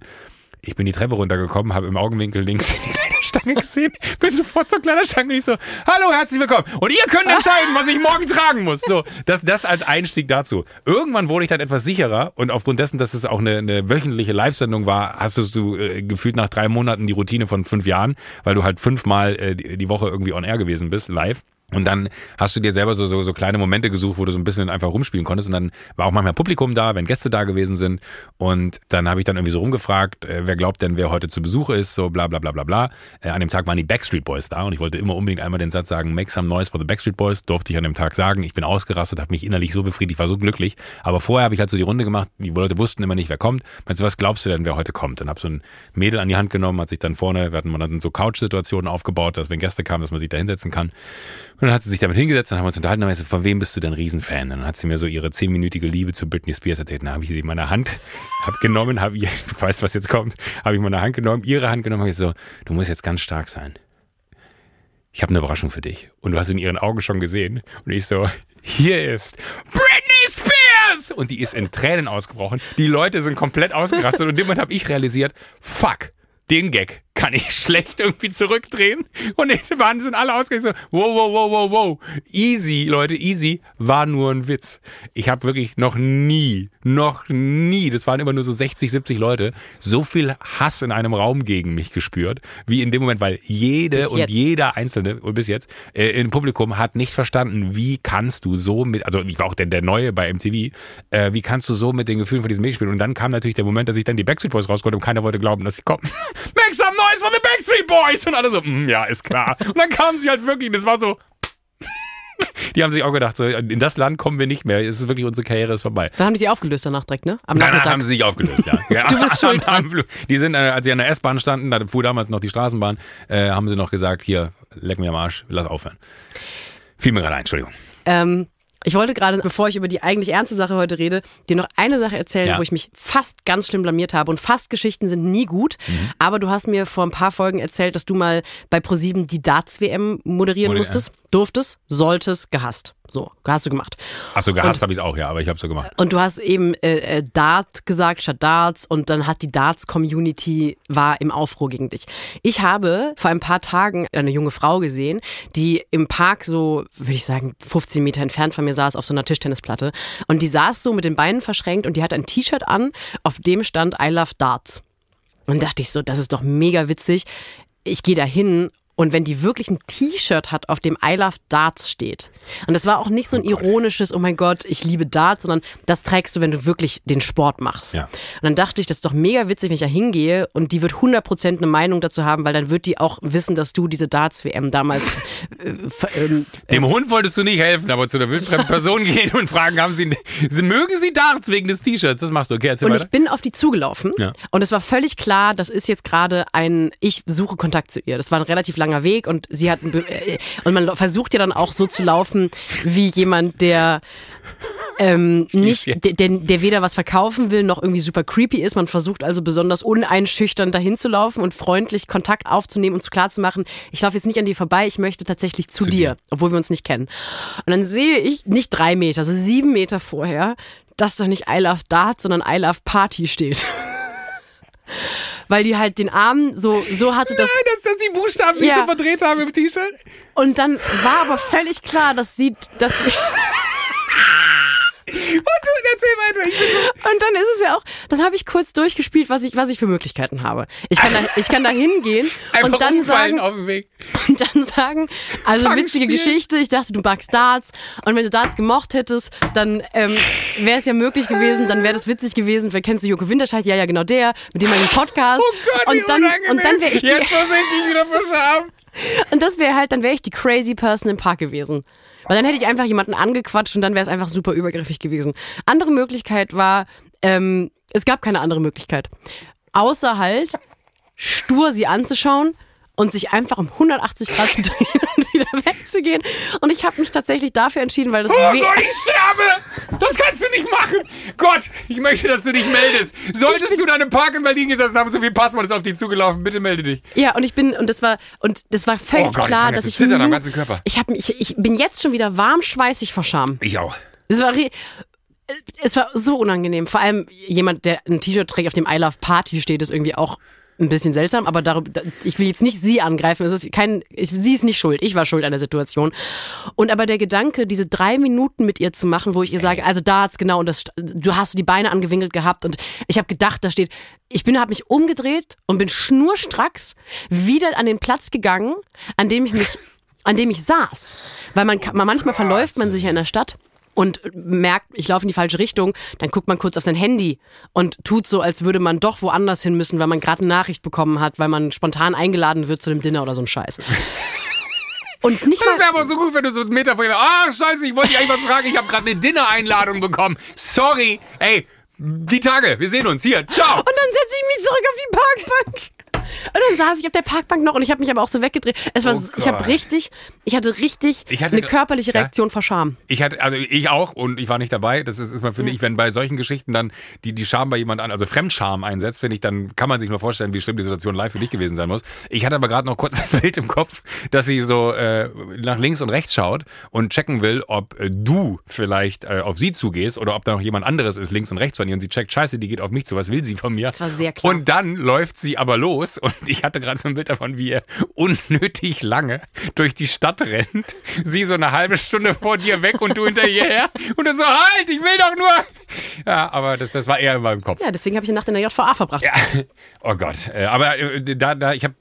Ich bin die Treppe runtergekommen, habe im Augenwinkel links die Kleiderstange gesehen, bin sofort zur Kleiderstange und ich so, hallo, herzlich willkommen. Und ihr könnt entscheiden, was ich morgen tragen muss. So, das, das als Einstieg dazu. Irgendwann wurde ich dann etwas sicherer und aufgrund dessen, dass es auch eine, eine wöchentliche Live-Sendung war, hast du äh, gefühlt nach drei Monaten die Routine von fünf Jahren, weil du halt fünfmal äh, die die Woche irgendwie on air gewesen bist, live. Und dann hast du dir selber so, so, so kleine Momente gesucht, wo du so ein bisschen einfach rumspielen konntest. Und dann war auch manchmal Publikum da, wenn Gäste da gewesen sind. Und dann habe ich dann irgendwie so rumgefragt, äh, wer glaubt denn, wer heute zu Besuch ist, so bla bla bla bla bla. Äh, an dem Tag waren die Backstreet Boys da und ich wollte immer unbedingt einmal den Satz sagen, make some noise for the Backstreet Boys. Durfte ich an dem Tag sagen. Ich bin ausgerastet, habe mich innerlich so befriedigt, war so glücklich. Aber vorher habe ich halt so die Runde gemacht, die Leute wussten immer nicht, wer kommt. Meinst du, was glaubst du denn, wer heute kommt? Dann habe so ein Mädel an die Hand genommen, hat sich dann vorne, wir hatten dann so Couch-Situationen aufgebaut, dass wenn Gäste kamen, dass man sich da hinsetzen kann. Und dann hat sie sich damit hingesetzt, dann haben wir uns unterhalten, dann habe ich so, von wem bist du denn Riesenfan? Dann hat sie mir so ihre zehnminütige Liebe zu Britney Spears erzählt. Dann habe ich sie in meiner Hand hab genommen, habe ihr, du weißt, was jetzt kommt, habe ich meine Hand genommen, ihre Hand genommen, habe ich so, du musst jetzt ganz stark sein. Ich habe eine Überraschung für dich. Und du hast in ihren Augen schon gesehen. Und ich so, hier ist Britney Spears! Und die ist in Tränen ausgebrochen. Die Leute sind komplett ausgerastet. Und in dem Moment habe ich realisiert, fuck, den Gag kann ich schlecht irgendwie zurückdrehen. Und die waren sind alle ausgerastet. So, wow, wow, wow, wow, wow. Easy, Leute, easy war nur ein Witz. Ich habe wirklich noch nie, noch nie, das waren immer nur so 60, 70 Leute, so viel Hass in einem Raum gegen mich gespürt, wie in dem Moment, weil jede und jeder Einzelne, und bis jetzt, äh, im Publikum hat nicht verstanden, wie kannst du so mit, also ich war auch der, der Neue bei MTV, äh, wie kannst du so mit den Gefühlen von diesem Mädchen spielen? Und dann kam natürlich der Moment, dass ich dann die Backstreet Boys rauskonnte und keiner wollte glauben, dass sie kommen. Make some noise for the Backstreet Boys! Und alle so, mm, ja, ist klar. Und dann kamen sie halt wirklich, das war so, die haben sich auch gedacht, so, in das Land kommen wir nicht mehr, es ist wirklich, unsere Karriere ist vorbei. Dann haben die sie aufgelöst danach direkt, ne? Am Nachmittag. haben sie sich aufgelöst, ja. ja. Du bist schuld Die sind, äh, als sie an der S-Bahn standen, da fuhr damals noch die Straßenbahn, äh, haben sie noch gesagt, hier, leck mir am Arsch, lass aufhören. Fiel mir gerade ein, Entschuldigung. Ähm, ich wollte gerade, bevor ich über die eigentlich ernste Sache heute rede, dir noch eine Sache erzählen, Ja. wo ich mich fast ganz schlimm blamiert habe. Und fast Geschichten sind nie gut. Mhm. Aber du hast mir vor ein paar Folgen erzählt, dass du mal bei ProSieben die Darts-WM moderieren Moderieren. musstest. Durftest, solltest, gehasst. So, hast du gemacht. Achso, gehasst habe ich es auch, ja, aber ich habe so gemacht. Und du hast eben äh, äh, Dart gesagt statt Darts und dann hat die Darts-Community war im Aufruhr gegen dich. Ich habe vor ein paar Tagen eine junge Frau gesehen, die im Park so, würde ich sagen, 15 Meter entfernt von mir saß auf so einer Tischtennisplatte und die saß so mit den Beinen verschränkt und die hat ein T-Shirt an, auf dem stand I love Darts. Und dachte ich so, das ist doch mega witzig. Ich gehe da hin Und wenn die wirklich ein T-Shirt hat, auf dem I Love Darts steht. Und das war auch nicht so ein ironisches, oh mein Gott, ich liebe Darts, sondern das trägst du, wenn du wirklich den Sport machst. Ja. Und dann dachte ich, das ist doch mega witzig, wenn ich da hingehe und die wird 100% eine Meinung dazu haben, weil dann wird die auch wissen, dass du diese Darts-WM damals äh, ähm, Dem Hund wolltest du nicht helfen, aber zu einer wildfremden Person gehen und fragen, haben sie, sie mögen sie Darts wegen des T-Shirts? Das machst du. Okay, Und weiter. ich bin auf die zugelaufen Ja. und es war völlig klar, das ist jetzt gerade ein, ich suche Kontakt zu ihr. Das war ein relativ langer Weg und sie hat, Be- äh, und man versucht ja dann auch so zu laufen wie jemand, der ähm, nicht, der, der weder was verkaufen will, noch irgendwie super creepy ist. Man versucht also besonders uneinschüchternd dahin zu laufen und freundlich Kontakt aufzunehmen und zu klar zu machen, ich laufe jetzt nicht an dir vorbei, ich möchte tatsächlich zu, Zu dir, dir. obwohl wir uns nicht kennen. Und dann sehe ich nicht drei Meter, also sieben Meter vorher, dass da nicht I Love Dart, sondern I Love Party steht. Weil die halt den Arm so, so hatte, dass. Nein, dass das die Buchstaben sich Ja. so verdreht haben im T-Shirt. Und dann war aber völlig klar, dass sie, dass sie, Und du erzähl weiter. Und dann ist es ja auch, dann habe ich kurz durchgespielt, was ich, was ich für Möglichkeiten habe. Ich kann da, ich kann da hingehen einfach und dann sagen, auf dem Weg. und dann sagen, also Fang witzige spielen. Geschichte, ich dachte, du magst Darts und wenn du Darts gemocht hättest, dann ähm, wäre es ja möglich gewesen, dann wäre das witzig gewesen, wer kennst du Joko Winterscheid? Ja, ja, genau der, mit dem einen Podcast. Oh Gott, und dann unangenehm. und dann wäre ich die, Jetzt versinke ich wieder vor Scham. und das wäre halt, dann wäre ich die crazy person im Park gewesen. Weil dann hätte ich einfach jemanden angequatscht und dann wäre es einfach super übergriffig gewesen. Andere Möglichkeit war, ähm, es gab keine andere Möglichkeit. Außer halt, stur sie anzuschauen und sich einfach um 180 Grad zu drehen und wieder wegzugehen. Und ich habe mich tatsächlich dafür entschieden, weil das Oh Gott, ich sterbe! Das kannst du nicht machen! Gott, ich möchte, dass du dich meldest. Solltest du in einem Park in Berlin gesessen haben, so viel Passwort ist auf dich zugelaufen, bitte melde dich. Ja, und ich bin, und das war, und das war völlig Oh Gott, ich klar, jetzt dass ich. zittern am ganzen Körper. Ich, hab, mich- ich bin jetzt schon wieder warm schweißig vor Scham. Ich auch. Es war, es war so unangenehm. Vor allem jemand, der ein T-Shirt trägt, auf dem I Love Party steht, ist irgendwie auch ein bisschen seltsam. Aber darüber, da- ich will jetzt nicht sie angreifen. Es ist kein, ich, sie ist nicht schuld. Ich war schuld an der Situation. Und aber der Gedanke, diese drei Minuten mit ihr zu machen, wo ich ihr sage, also da hat's genau und das, du hast die Beine angewinkelt gehabt und ich habe gedacht, da steht, ich bin, habe mich umgedreht und bin schnurstracks wieder an den Platz gegangen, an dem ich mich, an dem ich saß, weil man, man manchmal verläuft man sich ja in der Stadt und merkt, ich laufe in die falsche Richtung, dann guckt man kurz auf sein Handy und tut so, als würde man doch woanders hin müssen, weil man gerade eine Nachricht bekommen hat, weil man spontan eingeladen wird zu dem Dinner oder so ein Scheiß. Und nicht Das wäre aber so gut, wenn du so einen Meter vorher, ah, scheiße, ich wollte dich eigentlich was fragen, ich habe gerade eine Dinner-Einladung bekommen. Sorry, ey, die Tage, wir sehen uns, hier, ciao. und dann setze ich mich zurück auf die Parkbank. Und dann saß ich auf der Parkbank noch und ich habe mich aber auch so weggedreht. Es war, Oh ich habe richtig, ich hatte richtig Ich hatte- eine körperliche Ja? Reaktion vor Scham. Ich hatte, also ich auch und ich war nicht dabei. Das ist, ist mal, finde ich, wenn bei solchen Geschichten dann die, die Scham bei jemand an, also Fremdscham einsetzt, finde ich, dann kann man sich nur vorstellen, wie schlimm die Situation live für dich gewesen sein muss. Ich hatte aber gerade noch kurz das Bild im Kopf, dass sie so äh, nach links und rechts schaut und checken will, ob äh, du vielleicht äh, auf sie zugehst oder ob da noch jemand anderes ist, links und rechts von ihr und sie checkt, scheiße, die geht auf mich zu, was will sie von mir? Das war sehr klar. Und dann läuft sie aber los und ich hatte gerade so ein Bild davon, wie er unnötig lange durch die Stadt rennt. Sie so eine halbe Stunde vor dir weg und du hinterher. Und du so, halt, ich will doch nur. Ja, aber das, das war eher in meinem Kopf. Ja, deswegen habe ich eine Nacht in der JVA verbracht. Ja. Oh Gott. Äh, Aber äh, da, da, ich habe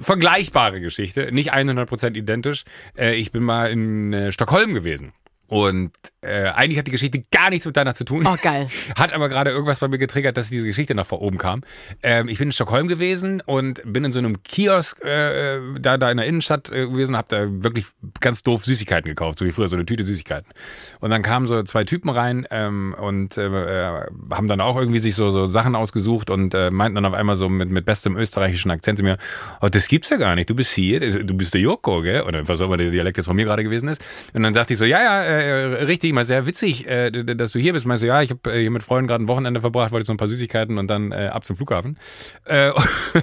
vergleichbare Geschichte, nicht 100% identisch. Äh, Ich bin mal in äh, Stockholm gewesen. Und äh, eigentlich hat die Geschichte gar nichts mit deiner zu tun. Oh, geil. Hat aber gerade irgendwas bei mir getriggert, dass diese Geschichte nach vor oben kam. Ähm, ich bin in Stockholm gewesen und bin in so einem Kiosk äh, da, da in der Innenstadt äh, gewesen, hab da wirklich ganz doof Süßigkeiten gekauft, so wie früher, so eine Tüte Süßigkeiten. Und dann kamen so zwei Typen rein ähm, und äh, äh, haben dann auch irgendwie sich so, so Sachen ausgesucht und äh, meinten dann auf einmal so mit, mit bestem österreichischen Akzent zu mir, oh, das gibt's ja gar nicht, du bist hier, du bist der Joko, gell? Oder was auch immer der Dialekt jetzt von mir gerade gewesen ist. Und dann sagte ich so, ja, ja, äh, richtig, mal sehr witzig, äh, dass du hier bist. Meinst du, ja, ich habe äh, hier mit Freunden gerade ein Wochenende verbracht, wollte so ein paar Süßigkeiten und dann äh, ab zum Flughafen. Äh,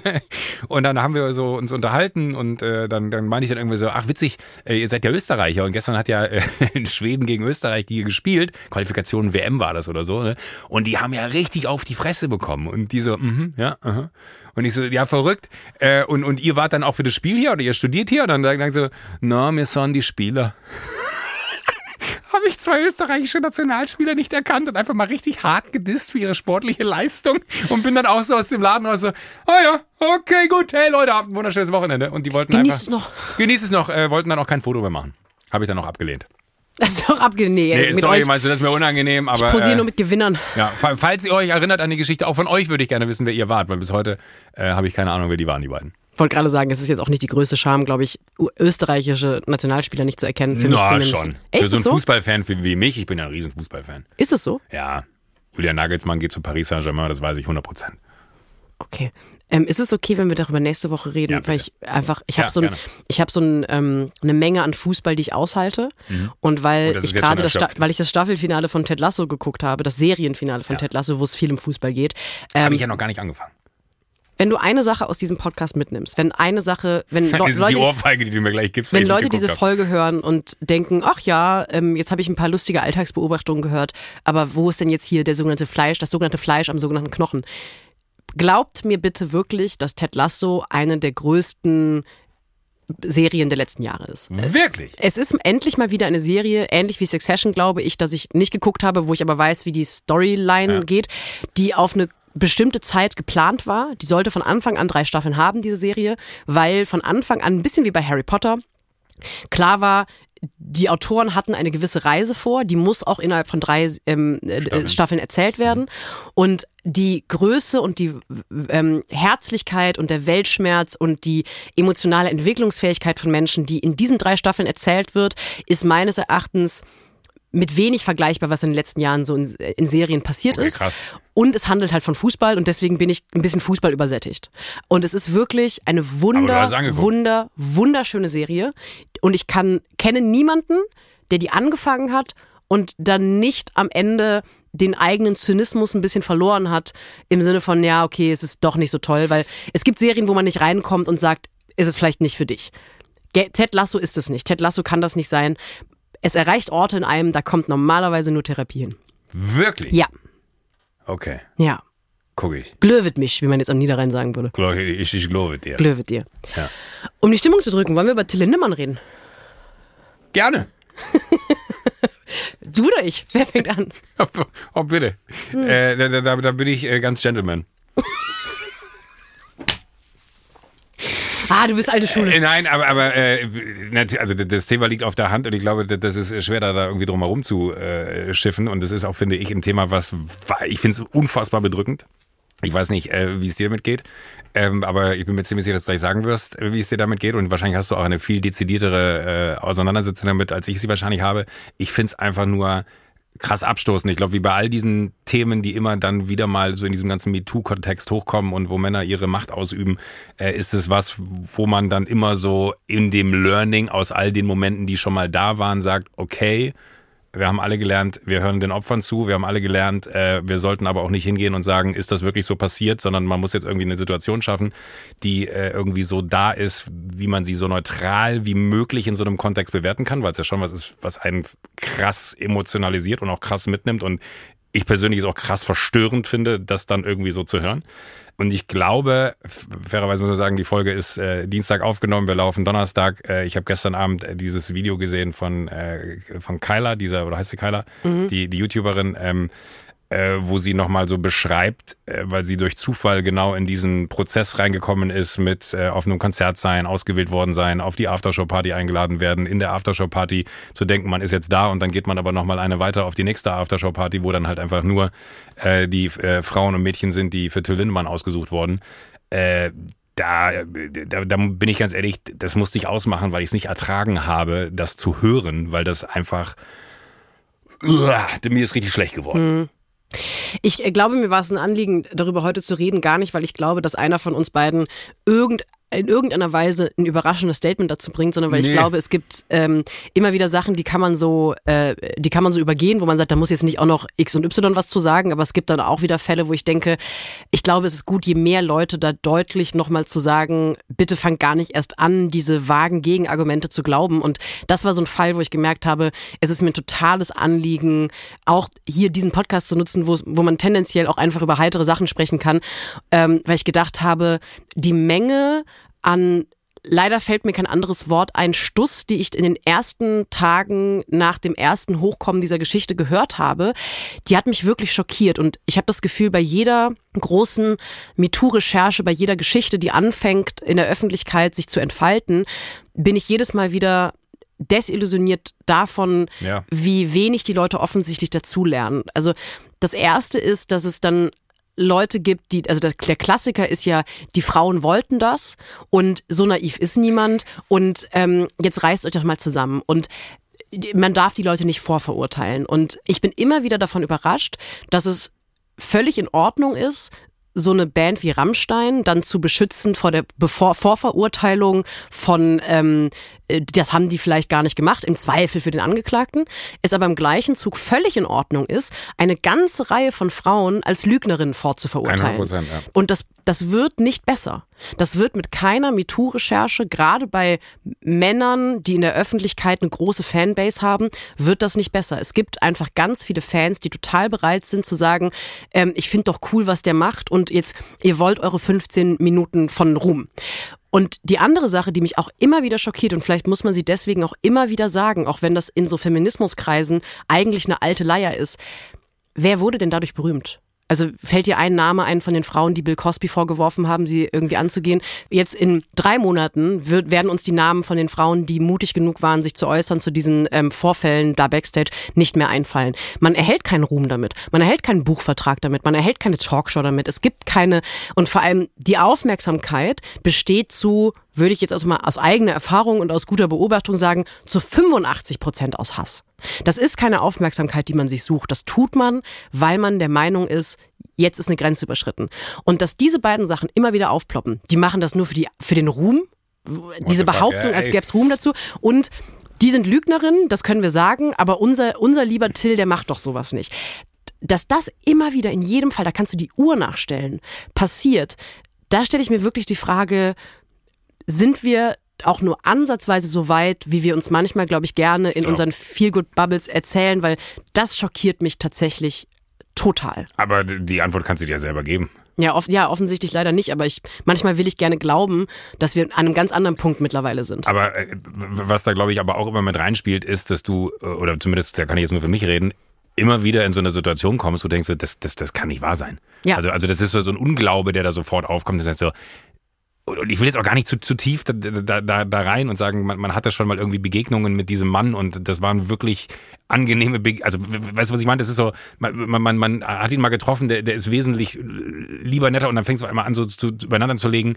und dann haben wir so uns unterhalten und äh, dann, dann meinte ich dann irgendwie so, ach witzig, äh, ihr seid ja Österreicher und gestern hat ja äh, in Schweden gegen Österreich hier gespielt, Qualifikation WM war das oder so, ne? Und die haben ja richtig auf die Fresse bekommen und die so, mhm, ja, aha. Und ich so, ja, verrückt. Äh, und, und ihr wart dann auch für das Spiel hier oder ihr studiert hier? Und dann sagen sie so, na, wir sind die Spieler. Habe ich zwei österreichische Nationalspieler nicht erkannt und einfach mal richtig hart gedisst für ihre sportliche Leistung und bin dann auch so aus dem Laden raus so, ah ja, okay, gut, hey Leute, habt ein wunderschönes Wochenende. Und die wollten Genieß einfach... es noch. Genieß es noch, äh, wollten dann auch kein Foto mehr machen. Habe ich dann auch abgelehnt. Das ist doch abgelehnt. Nee, mit sorry, euch. meinst du, das ist mir unangenehm, aber... Ich posiere äh, nur mit Gewinnern. ja, fa- falls ihr euch erinnert an die Geschichte, auch von euch würde ich gerne wissen, wer ihr wart, weil bis heute äh, habe ich keine Ahnung, wer die waren, die beiden. Ich wollte gerade sagen, es ist jetzt auch nicht die größte Scham, glaube ich, österreichische Nationalspieler nicht zu erkennen. Für mich Na, zumindest. schon. Echt, Für so einen so? Fußballfan wie, mich, ich bin ja ein riesen Fußballfan. Ist es so? Ja, Julian Nagelsmann geht zu Paris Saint-Germain, das weiß ich 100 Prozent. Okay. Ähm, ist es okay, wenn wir darüber nächste Woche reden? Ja, Weil ich einfach, ich habe Ja, so, ein, ich hab so ein, ähm, eine Menge an Fußball, die ich aushalte. Und weil Und das ist ich gerade das, weil ich das Staffelfinale von Ted Lasso geguckt habe, das Serienfinale von Ted Lasso, wo es viel um Fußball geht. Habe Ähm, ich ja noch gar nicht angefangen. Wenn du eine Sache aus diesem Podcast mitnimmst, wenn eine Sache, wenn Le Das ist die Leute, Ohrfeige, die du mir gleich gibst, wenn Leute diese hab. Folge hören und denken, ach ja, ähm, jetzt habe ich ein paar lustige Alltagsbeobachtungen gehört, aber wo ist denn jetzt hier der sogenannte Fleisch, das sogenannte Fleisch am sogenannten Knochen? Glaubt mir bitte wirklich, dass Ted Lasso eine der größten Serien der letzten Jahre ist. Wirklich? Es ist endlich mal wieder eine Serie, ähnlich wie Succession, glaube ich, dass ich nicht geguckt habe, wo ich aber weiß, wie die Storyline Ja. geht, die auf eine bestimmte Zeit geplant war. Die sollte von Anfang an drei Staffeln haben, diese Serie, weil von Anfang an, ein bisschen wie bei Harry Potter, klar war, die Autoren hatten eine gewisse Reise vor, die muss auch innerhalb von drei ähm, äh, Staffeln. Staffeln. erzählt werden. Und die Größe und die ähm, Herzlichkeit und der Weltschmerz und die emotionale Entwicklungsfähigkeit von Menschen, die in diesen drei Staffeln erzählt wird, ist meines Erachtens mit wenig vergleichbar, was in den letzten Jahren so in, in Serien passiert Okay, ist. krass. Und es handelt halt von Fußball und deswegen bin ich ein bisschen Fußball übersättigt. Und es ist wirklich eine wunder, wunder, wunderschöne Serie. Und ich kann, kenne niemanden, der die angefangen hat und dann nicht am Ende den eigenen Zynismus ein bisschen verloren hat, im Sinne von, ja, okay, es ist doch nicht so toll, weil es gibt Serien, wo man nicht reinkommt und sagt, ist es vielleicht nicht für dich. Ted Lasso ist es nicht. Ted Lasso kann das nicht sein. Es erreicht Orte in einem, da kommt normalerweise nur Therapie hin. Wirklich? Ja, Okay, ja. gucke ich. Glöwet mich, wie man jetzt am Niederrhein sagen würde. Ich, ich glaube dir. Glöwet dir. Ja. Um die Stimmung zu drücken, wollen wir über Till Lindemann reden? Gerne. Du oder ich? Wer fängt an? Oh, bitte. Äh, da, da, da bin ich äh, ganz Gentleman. Ah, du bist alte Schule. Äh, nein, aber, aber äh, also das Thema liegt auf der Hand und ich glaube, das ist schwer, da, irgendwie drum herum zu äh, schiffen. Und das ist auch, finde ich, ein Thema, was wa- ich finde es unfassbar bedrückend. Ich weiß nicht, äh, wie es dir damit geht, ähm, aber ich bin mir ziemlich sicher, dass du gleich sagen wirst, äh, wie es dir damit geht. Und wahrscheinlich hast du auch eine viel dezidiertere äh, Auseinandersetzung damit, als ich sie wahrscheinlich habe. Ich finde es einfach nur krass abstoßend. Ich glaube, wie bei all diesen Themen, die immer dann wieder mal so in diesem ganzen MeToo-Kontext hochkommen und wo Männer ihre Macht ausüben, äh, ist es was, wo man dann immer so in dem Learning aus all den Momenten, die schon mal da waren, sagt, okay, wir haben alle gelernt, wir hören den Opfern zu, wir haben alle gelernt, äh, wir sollten aber auch nicht hingehen und sagen, ist das wirklich so passiert, sondern man muss jetzt irgendwie eine Situation schaffen, die äh, irgendwie so da ist, wie man sie so neutral wie möglich in so einem Kontext bewerten kann, weil es ja schon was ist, was einen krass emotionalisiert und auch krass mitnimmt und ich persönlich es auch krass verstörend finde, das dann irgendwie so zu hören. Und ich glaube, fairerweise muss man sagen, die Folge ist äh, Dienstag aufgenommen, wir laufen Donnerstag. Äh, ich habe gestern Abend äh, dieses Video gesehen von, äh, von Kyla, dieser, oder heißt sie Kyla, die, die YouTuberin, ähm, äh, wo sie nochmal so beschreibt, äh, weil sie durch Zufall genau in diesen Prozess reingekommen ist mit äh, auf einem Konzert sein, ausgewählt worden sein, auf die Aftershow-Party eingeladen werden, in der Aftershow-Party zu denken, man ist jetzt da und dann geht man aber nochmal eine weiter auf die nächste Aftershow-Party, wo dann halt einfach nur äh, die äh, Frauen und Mädchen sind, die für Till Lindemann ausgesucht wurden. Äh, da, da, da bin ich ganz ehrlich, das musste ich ausmachen, weil ich es nicht ertragen habe, das zu hören, weil das einfach, Uah, mir ist richtig schlecht geworden. Ich äh, glaube, mir war es ein Anliegen, darüber heute zu reden, gar nicht, weil ich glaube, dass einer von uns beiden irgend in irgendeiner Weise ein überraschendes Statement dazu bringt, sondern weil Nee. ich glaube, es gibt ähm, immer wieder Sachen, die kann man so, äh, die kann man so übergehen, wo man sagt, da muss jetzt nicht auch noch X und Y was zu sagen, aber es gibt dann auch wieder Fälle, wo ich denke, ich glaube, es ist gut, je mehr Leute da deutlich nochmal zu sagen, bitte fangt gar nicht erst an, diese vagen Gegenargumente zu glauben. Und das war so ein Fall, wo ich gemerkt habe, es ist mir ein totales Anliegen, auch hier diesen Podcast zu nutzen, wo, wo man tendenziell auch einfach über heitere Sachen sprechen kann, ähm, weil ich gedacht habe, die Menge an leider fällt mir kein anderes Wort ein, Stuss, die ich in den ersten Tagen nach dem ersten Hochkommen dieser Geschichte gehört habe, die hat mich wirklich schockiert. Und ich habe das Gefühl, bei jeder großen MeToo-Recherche, bei jeder Geschichte, die anfängt, in der Öffentlichkeit sich zu entfalten, bin ich jedes Mal wieder desillusioniert davon, ja. wie wenig die Leute offensichtlich dazulernen. Also das erste ist, dass es dann Leute gibt, die, also der Klassiker ist ja, die Frauen wollten das und so naiv ist niemand und ähm, jetzt reißt euch doch mal zusammen und man darf die Leute nicht vorverurteilen. Und ich bin immer wieder davon überrascht, dass es völlig in Ordnung ist, so eine Band wie Rammstein dann zu beschützen vor der Bevor Vorverurteilung von ähm, äh, das haben die vielleicht gar nicht gemacht, im Zweifel für den Angeklagten, es aber im gleichen Zug völlig in Ordnung ist, eine ganze Reihe von Frauen als Lügnerinnen fortzuverurteilen. 100%, ja. Und das, das wird nicht besser. Das wird mit keiner MeToo-Recherche, gerade bei Männern, die in der Öffentlichkeit eine große Fanbase haben, wird das nicht besser. Es gibt einfach ganz viele Fans, die total bereit sind zu sagen, ähm, ich finde doch cool, was der macht und jetzt, ihr wollt eure 15 Minuten von Ruhm. Und die andere Sache, die mich auch immer wieder schockiert, und vielleicht muss man sie deswegen auch immer wieder sagen, auch wenn das in so Feminismuskreisen eigentlich eine alte Leier ist, wer wurde denn dadurch berühmt? Also fällt dir ein Name ein von den Frauen, die Bill Cosby vorgeworfen haben, sie irgendwie anzugehen? Jetzt in drei Monaten wird, werden uns die Namen von den Frauen, die mutig genug waren, sich zu äußern zu diesen ähm, Vorfällen da backstage, nicht mehr einfallen. Man erhält keinen Ruhm damit. Man erhält keinen Buchvertrag damit. Man erhält keine Talkshow damit. Es gibt keine, und vor allem die Aufmerksamkeit besteht zu würde ich jetzt also aus eigener Erfahrung und aus guter Beobachtung sagen, zu 85 Prozent aus Hass. Das ist keine Aufmerksamkeit, die man sich sucht. Das tut man, weil man der Meinung ist, jetzt ist eine Grenze überschritten. Und dass diese beiden Sachen immer wieder aufploppen, die machen das nur für, die, für den Ruhm, diese Behauptung, als gäbe es Ruhm dazu. Und die sind Lügnerinnen, das können wir sagen, aber unser, unser lieber Till, der macht doch sowas nicht. Dass das immer wieder in jedem Fall, da kannst du die Uhr nachstellen, passiert, da stelle ich mir wirklich die Frage, sind wir auch nur ansatzweise so weit, wie wir uns manchmal, glaube ich, gerne in unseren Feel-Good-Bubbles erzählen, weil das schockiert mich tatsächlich total. Aber die Antwort kannst du dir ja selber geben. Ja, off ja, offensichtlich leider nicht, aber ich manchmal will ich gerne glauben, dass wir an einem ganz anderen Punkt mittlerweile sind. Aber äh, was da glaube ich aber auch immer mit reinspielt, ist, dass du äh, oder zumindest da kann ich jetzt nur für mich reden, immer wieder in so eine Situation kommst, wo du denkst, das das das kann nicht wahr sein. Ja. Also also das ist so ein Unglaube, der da sofort aufkommt, das heißt so und ich will jetzt auch gar nicht zu, zu tief da, da, da, da rein und sagen, man, man hatte schon mal irgendwie Begegnungen mit diesem Mann und das waren wirklich angenehme, Be also weißt du, was ich meine? Das ist so, man, man, man hat ihn mal getroffen, der, der ist wesentlich lieber netter und dann fängst du einmal an, so zu, übereinander zu legen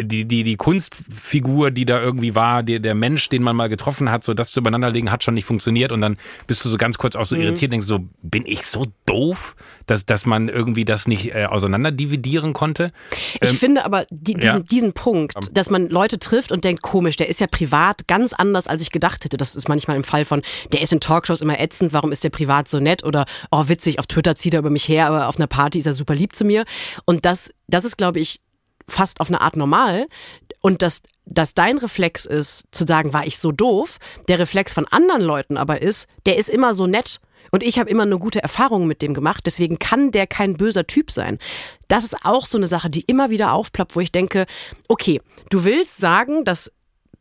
die, die, die Kunstfigur, die da irgendwie war, der, der Mensch, den man mal getroffen hat, so das zu übereinanderlegen, hat schon nicht funktioniert und dann bist du so ganz kurz auch so mhm. irritiert, denkst so, bin ich so doof, dass, dass man irgendwie das nicht äh, auseinanderdividieren konnte? Ich ähm, finde aber die, diesen, ja. diesen Punkt, dass man Leute trifft und denkt, komisch, der ist ja privat ganz anders, als ich gedacht hätte. Das ist manchmal im Fall von, der ist in Talkshows immer ätzend, warum ist der privat so nett oder, oh witzig, auf Twitter zieht er über mich her, aber auf einer Party ist er super lieb zu mir. Und das, das ist, glaube ich, fast auf eine Art normal. Und dass, dass dein Reflex ist, zu sagen, war ich so doof, der Reflex von anderen Leuten aber ist, der ist immer so nett. Und ich habe immer eine gute Erfahrung mit dem gemacht, deswegen kann der kein böser Typ sein. Das ist auch so eine Sache, die immer wieder aufploppt, wo ich denke, okay, du willst sagen, dass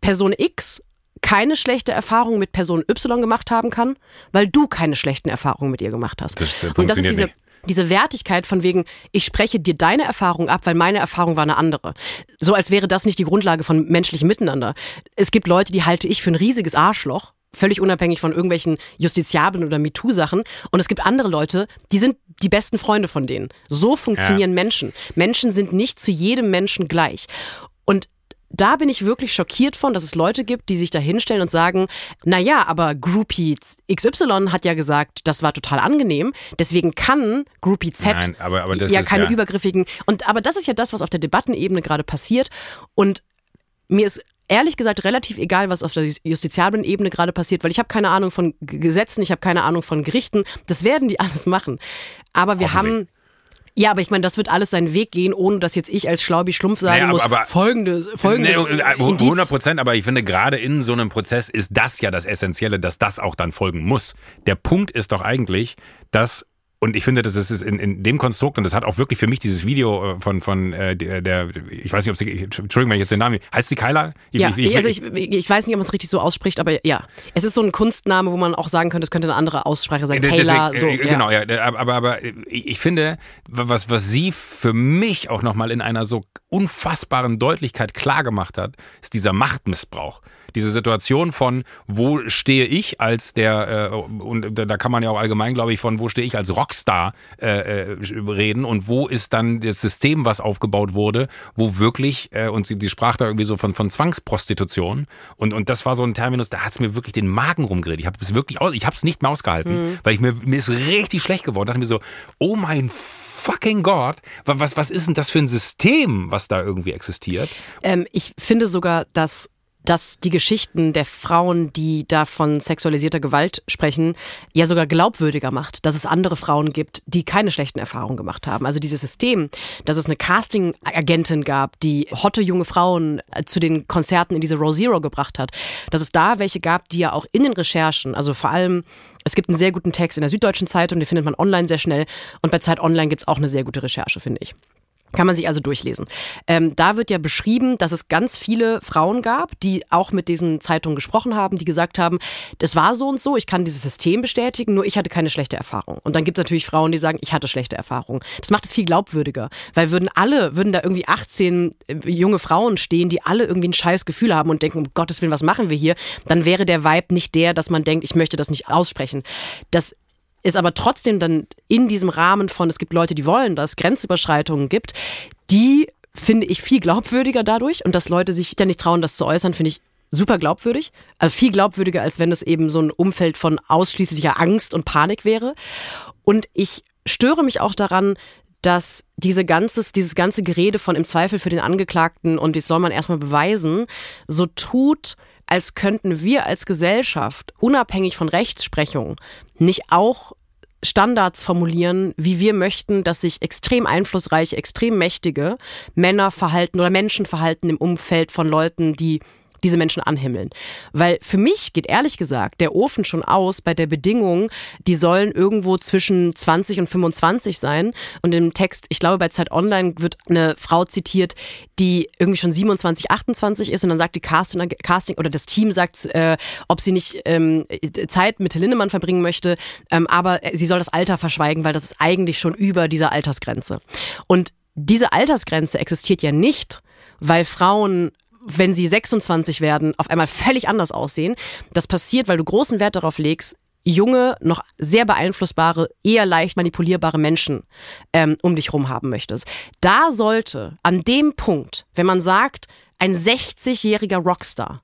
Person X keine schlechte Erfahrung mit Person Y gemacht haben kann, weil du keine schlechten Erfahrungen mit ihr gemacht hast. Das und das ist diese, nicht diese Wertigkeit von wegen, ich spreche dir deine Erfahrung ab, weil meine Erfahrung war eine andere. So als wäre das nicht die Grundlage von menschlichem Miteinander. Es gibt Leute, die halte ich für ein riesiges Arschloch, völlig unabhängig von irgendwelchen Justiziablen oder MeToo-Sachen. Und es gibt andere Leute, die sind die besten Freunde von denen. So funktionieren ja. Menschen. Menschen sind nicht zu jedem Menschen gleich. Und da bin ich wirklich schockiert von, dass es Leute gibt, die sich da hinstellen und sagen, na ja, aber Groupie XY hat ja gesagt, das war total angenehm, deswegen kann Groupie Z Nein, aber, aber ja keine ja übergriffigen und aber das ist ja das, was auf der Debattenebene gerade passiert und mir ist ehrlich gesagt relativ egal, was auf der justiziablen Ebene gerade passiert, weil ich habe keine Ahnung von Gesetzen, ich habe keine Ahnung von Gerichten. Das werden die alles machen. Aber wir haben ja, aber ich meine, das wird alles seinen Weg gehen, ohne dass jetzt ich als Schlaubi Schlumpf sagen naja, muss, aber, folgendes, folgendes nee, 100 Prozent, aber ich finde, gerade in so einem Prozess ist das ja das Essentielle, dass das auch dann folgen muss. Der Punkt ist doch eigentlich, dass und ich finde, das ist in, in dem Konstrukt, und das hat auch wirklich für mich dieses Video äh, von, von äh, der, der, ich weiß nicht, ob sie, Entschuldigung, wenn ich jetzt den Namen, heißt sie Kyla? Ich, ja, ich, ich, also ich, ich weiß nicht, ob man es richtig so ausspricht, aber ja. Es ist so ein Kunstname, wo man auch sagen könnte, es könnte eine andere Aussprache sein. Kayla, so. Äh, genau, ja. ja. Aber, aber ich finde, was, was sie für mich auch nochmal in einer so unfassbaren Deutlichkeit klar gemacht hat, ist dieser Machtmissbrauch diese Situation von, wo stehe ich als der, äh, und da kann man ja auch allgemein, glaube ich, von wo stehe ich als Rockstar äh, äh, reden und wo ist dann das System, was aufgebaut wurde, wo wirklich, äh, und sie, sie sprach da irgendwie so von, von Zwangsprostitution und, und das war so ein Terminus, da hat es mir wirklich den Magen rumgeredet. Ich habe es wirklich, aus, ich habe es nicht mehr ausgehalten, mhm. weil ich mir, mir ist richtig schlecht geworden. Da dachte mir so, oh mein fucking Gott, was, was ist denn das für ein System, was da irgendwie existiert? Ähm, ich finde sogar, dass dass die Geschichten der Frauen, die da von sexualisierter Gewalt sprechen, ja sogar glaubwürdiger macht, dass es andere Frauen gibt, die keine schlechten Erfahrungen gemacht haben. Also dieses System, dass es eine Casting-Agentin gab, die hotte junge Frauen äh, zu den Konzerten in diese Row Zero gebracht hat, dass es da welche gab, die ja auch in den Recherchen, also vor allem, es gibt einen sehr guten Text in der Süddeutschen Zeitung, den findet man online sehr schnell und bei Zeit Online gibt's auch eine sehr gute Recherche, finde ich. Kann man sich also durchlesen. Ähm, da wird ja beschrieben, dass es ganz viele Frauen gab, die auch mit diesen Zeitungen gesprochen haben, die gesagt haben, das war so und so, ich kann dieses System bestätigen, nur ich hatte keine schlechte Erfahrung. Und dann gibt es natürlich Frauen, die sagen, ich hatte schlechte Erfahrungen. Das macht es viel glaubwürdiger, weil würden alle, würden da irgendwie 18 äh, junge Frauen stehen, die alle irgendwie ein scheiß Gefühl haben und denken, um Gottes Willen, was machen wir hier? Dann wäre der Vibe nicht der, dass man denkt, ich möchte das nicht aussprechen. Das ist aber trotzdem dann in diesem Rahmen von, es gibt Leute, die wollen das, Grenzüberschreitungen gibt, die finde ich viel glaubwürdiger dadurch und dass Leute sich ja nicht trauen, das zu äußern, finde ich super glaubwürdig. Also viel glaubwürdiger, als wenn es eben so ein Umfeld von ausschließlicher Angst und Panik wäre. Und ich störe mich auch daran, dass diese ganzes, dieses ganze Gerede von im Zweifel für den Angeklagten und jetzt soll man erstmal beweisen, so tut, als könnten wir als Gesellschaft, unabhängig von Rechtsprechung, nicht auch Standards formulieren, wie wir möchten, dass sich extrem einflussreiche, extrem mächtige Männer verhalten oder Menschen verhalten im Umfeld von Leuten, die diese Menschen anhimmeln. Weil für mich geht ehrlich gesagt der Ofen schon aus bei der Bedingung, die sollen irgendwo zwischen 20 und 25 sein. Und im Text, ich glaube bei Zeit Online wird eine Frau zitiert, die irgendwie schon 27, 28 ist und dann sagt die Casting, Casting oder das Team sagt, äh, ob sie nicht ähm, Zeit mit Lindemann verbringen möchte, ähm, aber sie soll das Alter verschweigen, weil das ist eigentlich schon über dieser Altersgrenze. Und diese Altersgrenze existiert ja nicht, weil Frauen wenn sie 26 werden, auf einmal völlig anders aussehen. Das passiert, weil du großen Wert darauf legst, junge, noch sehr beeinflussbare, eher leicht manipulierbare Menschen ähm, um dich rum haben möchtest. Da sollte an dem Punkt, wenn man sagt, ein 60-jähriger Rockstar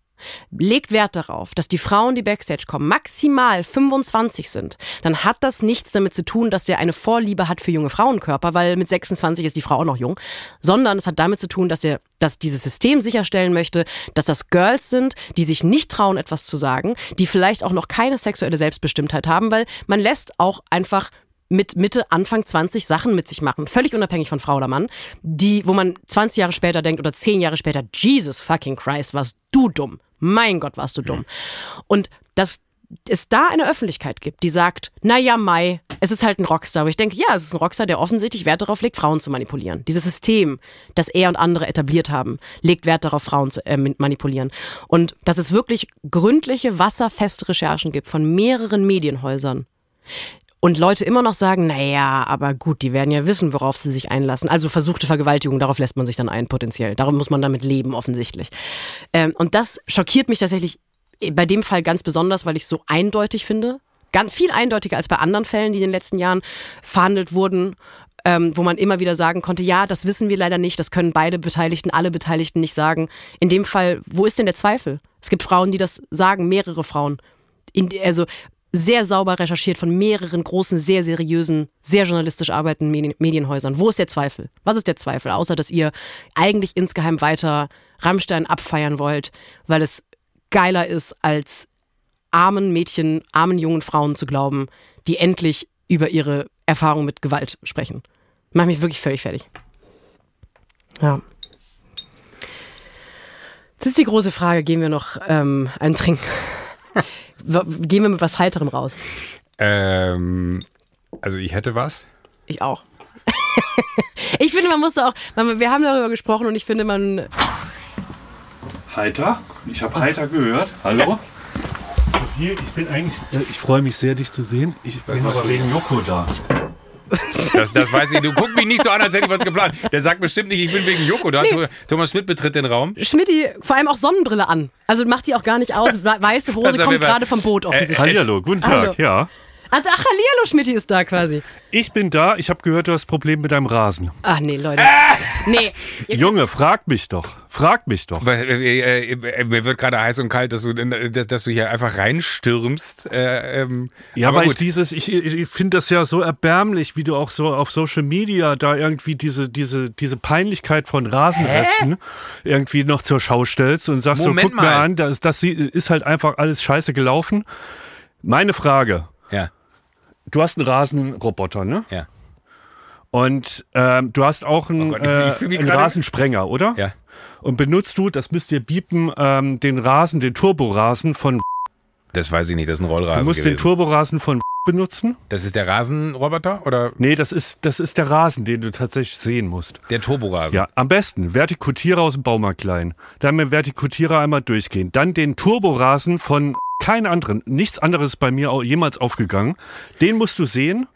legt Wert darauf, dass die Frauen, die Backstage kommen, maximal 25 sind, dann hat das nichts damit zu tun, dass der eine Vorliebe hat für junge Frauenkörper, weil mit 26 ist die Frau auch noch jung, sondern es hat damit zu tun, dass er, dass dieses System sicherstellen möchte, dass das Girls sind, die sich nicht trauen, etwas zu sagen, die vielleicht auch noch keine sexuelle Selbstbestimmtheit haben, weil man lässt auch einfach mit Mitte, Anfang 20 Sachen mit sich machen, völlig unabhängig von Frau oder Mann, die, wo man 20 Jahre später denkt oder 10 Jahre später, Jesus fucking Christ, warst du dumm. Mein Gott, warst du dumm. Und dass es da eine Öffentlichkeit gibt, die sagt, na ja, Mai, es ist halt ein Rockstar. Aber ich denke, ja, es ist ein Rockstar, der offensichtlich Wert darauf legt, Frauen zu manipulieren. Dieses System, das er und andere etabliert haben, legt Wert darauf, Frauen zu äh, manipulieren. Und dass es wirklich gründliche, wasserfeste Recherchen gibt von mehreren Medienhäusern, und Leute immer noch sagen, naja, aber gut, die werden ja wissen, worauf sie sich einlassen. Also versuchte Vergewaltigung, darauf lässt man sich dann ein, potenziell. Darum muss man damit leben, offensichtlich. Ähm, und das schockiert mich tatsächlich bei dem Fall ganz besonders, weil ich es so eindeutig finde. Ganz viel eindeutiger als bei anderen Fällen, die in den letzten Jahren verhandelt wurden. Ähm, wo man immer wieder sagen konnte, ja, das wissen wir leider nicht, das können beide Beteiligten, alle Beteiligten nicht sagen. In dem Fall, wo ist denn der Zweifel? Es gibt Frauen, die das sagen, mehrere Frauen. In, also sehr sauber recherchiert von mehreren großen, sehr seriösen, sehr journalistisch arbeitenden Medienhäusern. Wo ist der Zweifel? Was ist der Zweifel? Außer, dass ihr eigentlich insgeheim weiter Rammstein abfeiern wollt, weil es geiler ist, als armen Mädchen, armen jungen Frauen zu glauben, die endlich über ihre Erfahrung mit Gewalt sprechen. Mach mich wirklich völlig fertig. Ja. Das ist die große Frage. Gehen wir noch ähm, einen trinken? Gehen wir mit was Heiterem raus. Ähm, Also ich hätte was. Ich auch. ich finde, man muss da auch, man, wir haben darüber gesprochen und ich finde, man, Heiter? Ich habe Heiter gehört. Hallo? Sophie, ich bin eigentlich, äh, ich freue mich sehr, dich zu sehen. Ich bin aber wegen Joko da. Das, das weiß ich. Du guck mich nicht so an, als hätte ich was geplant. Der sagt bestimmt nicht, ich bin wegen Joko da. Thomas Schmidt betritt den Raum. Schmidti vor allem auch Sonnenbrille an. Also macht die auch gar nicht aus. Weiße Hose Also, kommt gerade vom Boot offensichtlich. Hallihallo, guten Tag, Hallo. ja. Ach, ach Hallihallo, Schmidti ist da quasi. Ich bin da, ich habe gehört, du hast Problem mit deinem Rasen. Ach nee, Leute. Nee. Ihr- Junge, frag mich doch. Frag mich doch. Weil, äh, äh, Mir wird gerade heiß und kalt, dass du, dass, dass du hier einfach reinstürmst. Äh, ähm, Ja, aber weil ich dieses, ich, ich finde das ja so erbärmlich, wie du auch so auf Social Media da irgendwie diese, diese, diese Peinlichkeit von Rasenresten irgendwie noch zur Schau stellst und sagst Moment so, guck mir mal. an, das, das ist halt einfach alles scheiße gelaufen. Meine Frage, Ja, du hast einen Rasenroboter, ne? ja, Und ähm, du hast auch einen, Oh Gott, ich- ich äh, einen Rasensprenger, oder? ja. Und benutzt du, das müsst ihr biepen, ähm, den Rasen, den Turborasen von. Das weiß ich nicht, das ist ein Rollrasen Du musst den gewesen. Turborasen von benutzen? das ist der Rasenroboter oder Nee, das ist, das ist der Rasen, den du tatsächlich sehen musst. der Turborasen? Ja, am besten Vertikutierer aus dem Baumarkt leihen. Dann mit dem Vertikutierer einmal durchgehen. Dann den Turborasen von keinen anderen. Nichts anderes ist bei mir auch jemals aufgegangen. Den musst du sehen.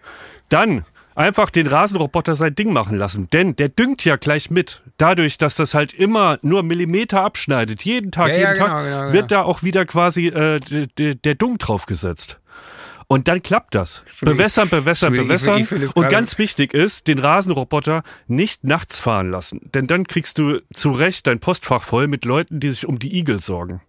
Dann einfach den Rasenroboter sein Ding machen lassen. Denn der düngt ja gleich mit. Dadurch, dass das halt immer nur Millimeter abschneidet, jeden Tag, Ja, ja, jeden Tag, genau, genau, genau. wird da auch wieder quasi äh, der Dung draufgesetzt. Und dann klappt das. Bewässern, bewässern, ich- ich- bewässern. ich finde es Und ganz wichtig ist, den Rasenroboter nicht nachts fahren lassen. Denn dann kriegst du zu Recht dein Postfach voll mit Leuten, die sich um die Igel sorgen.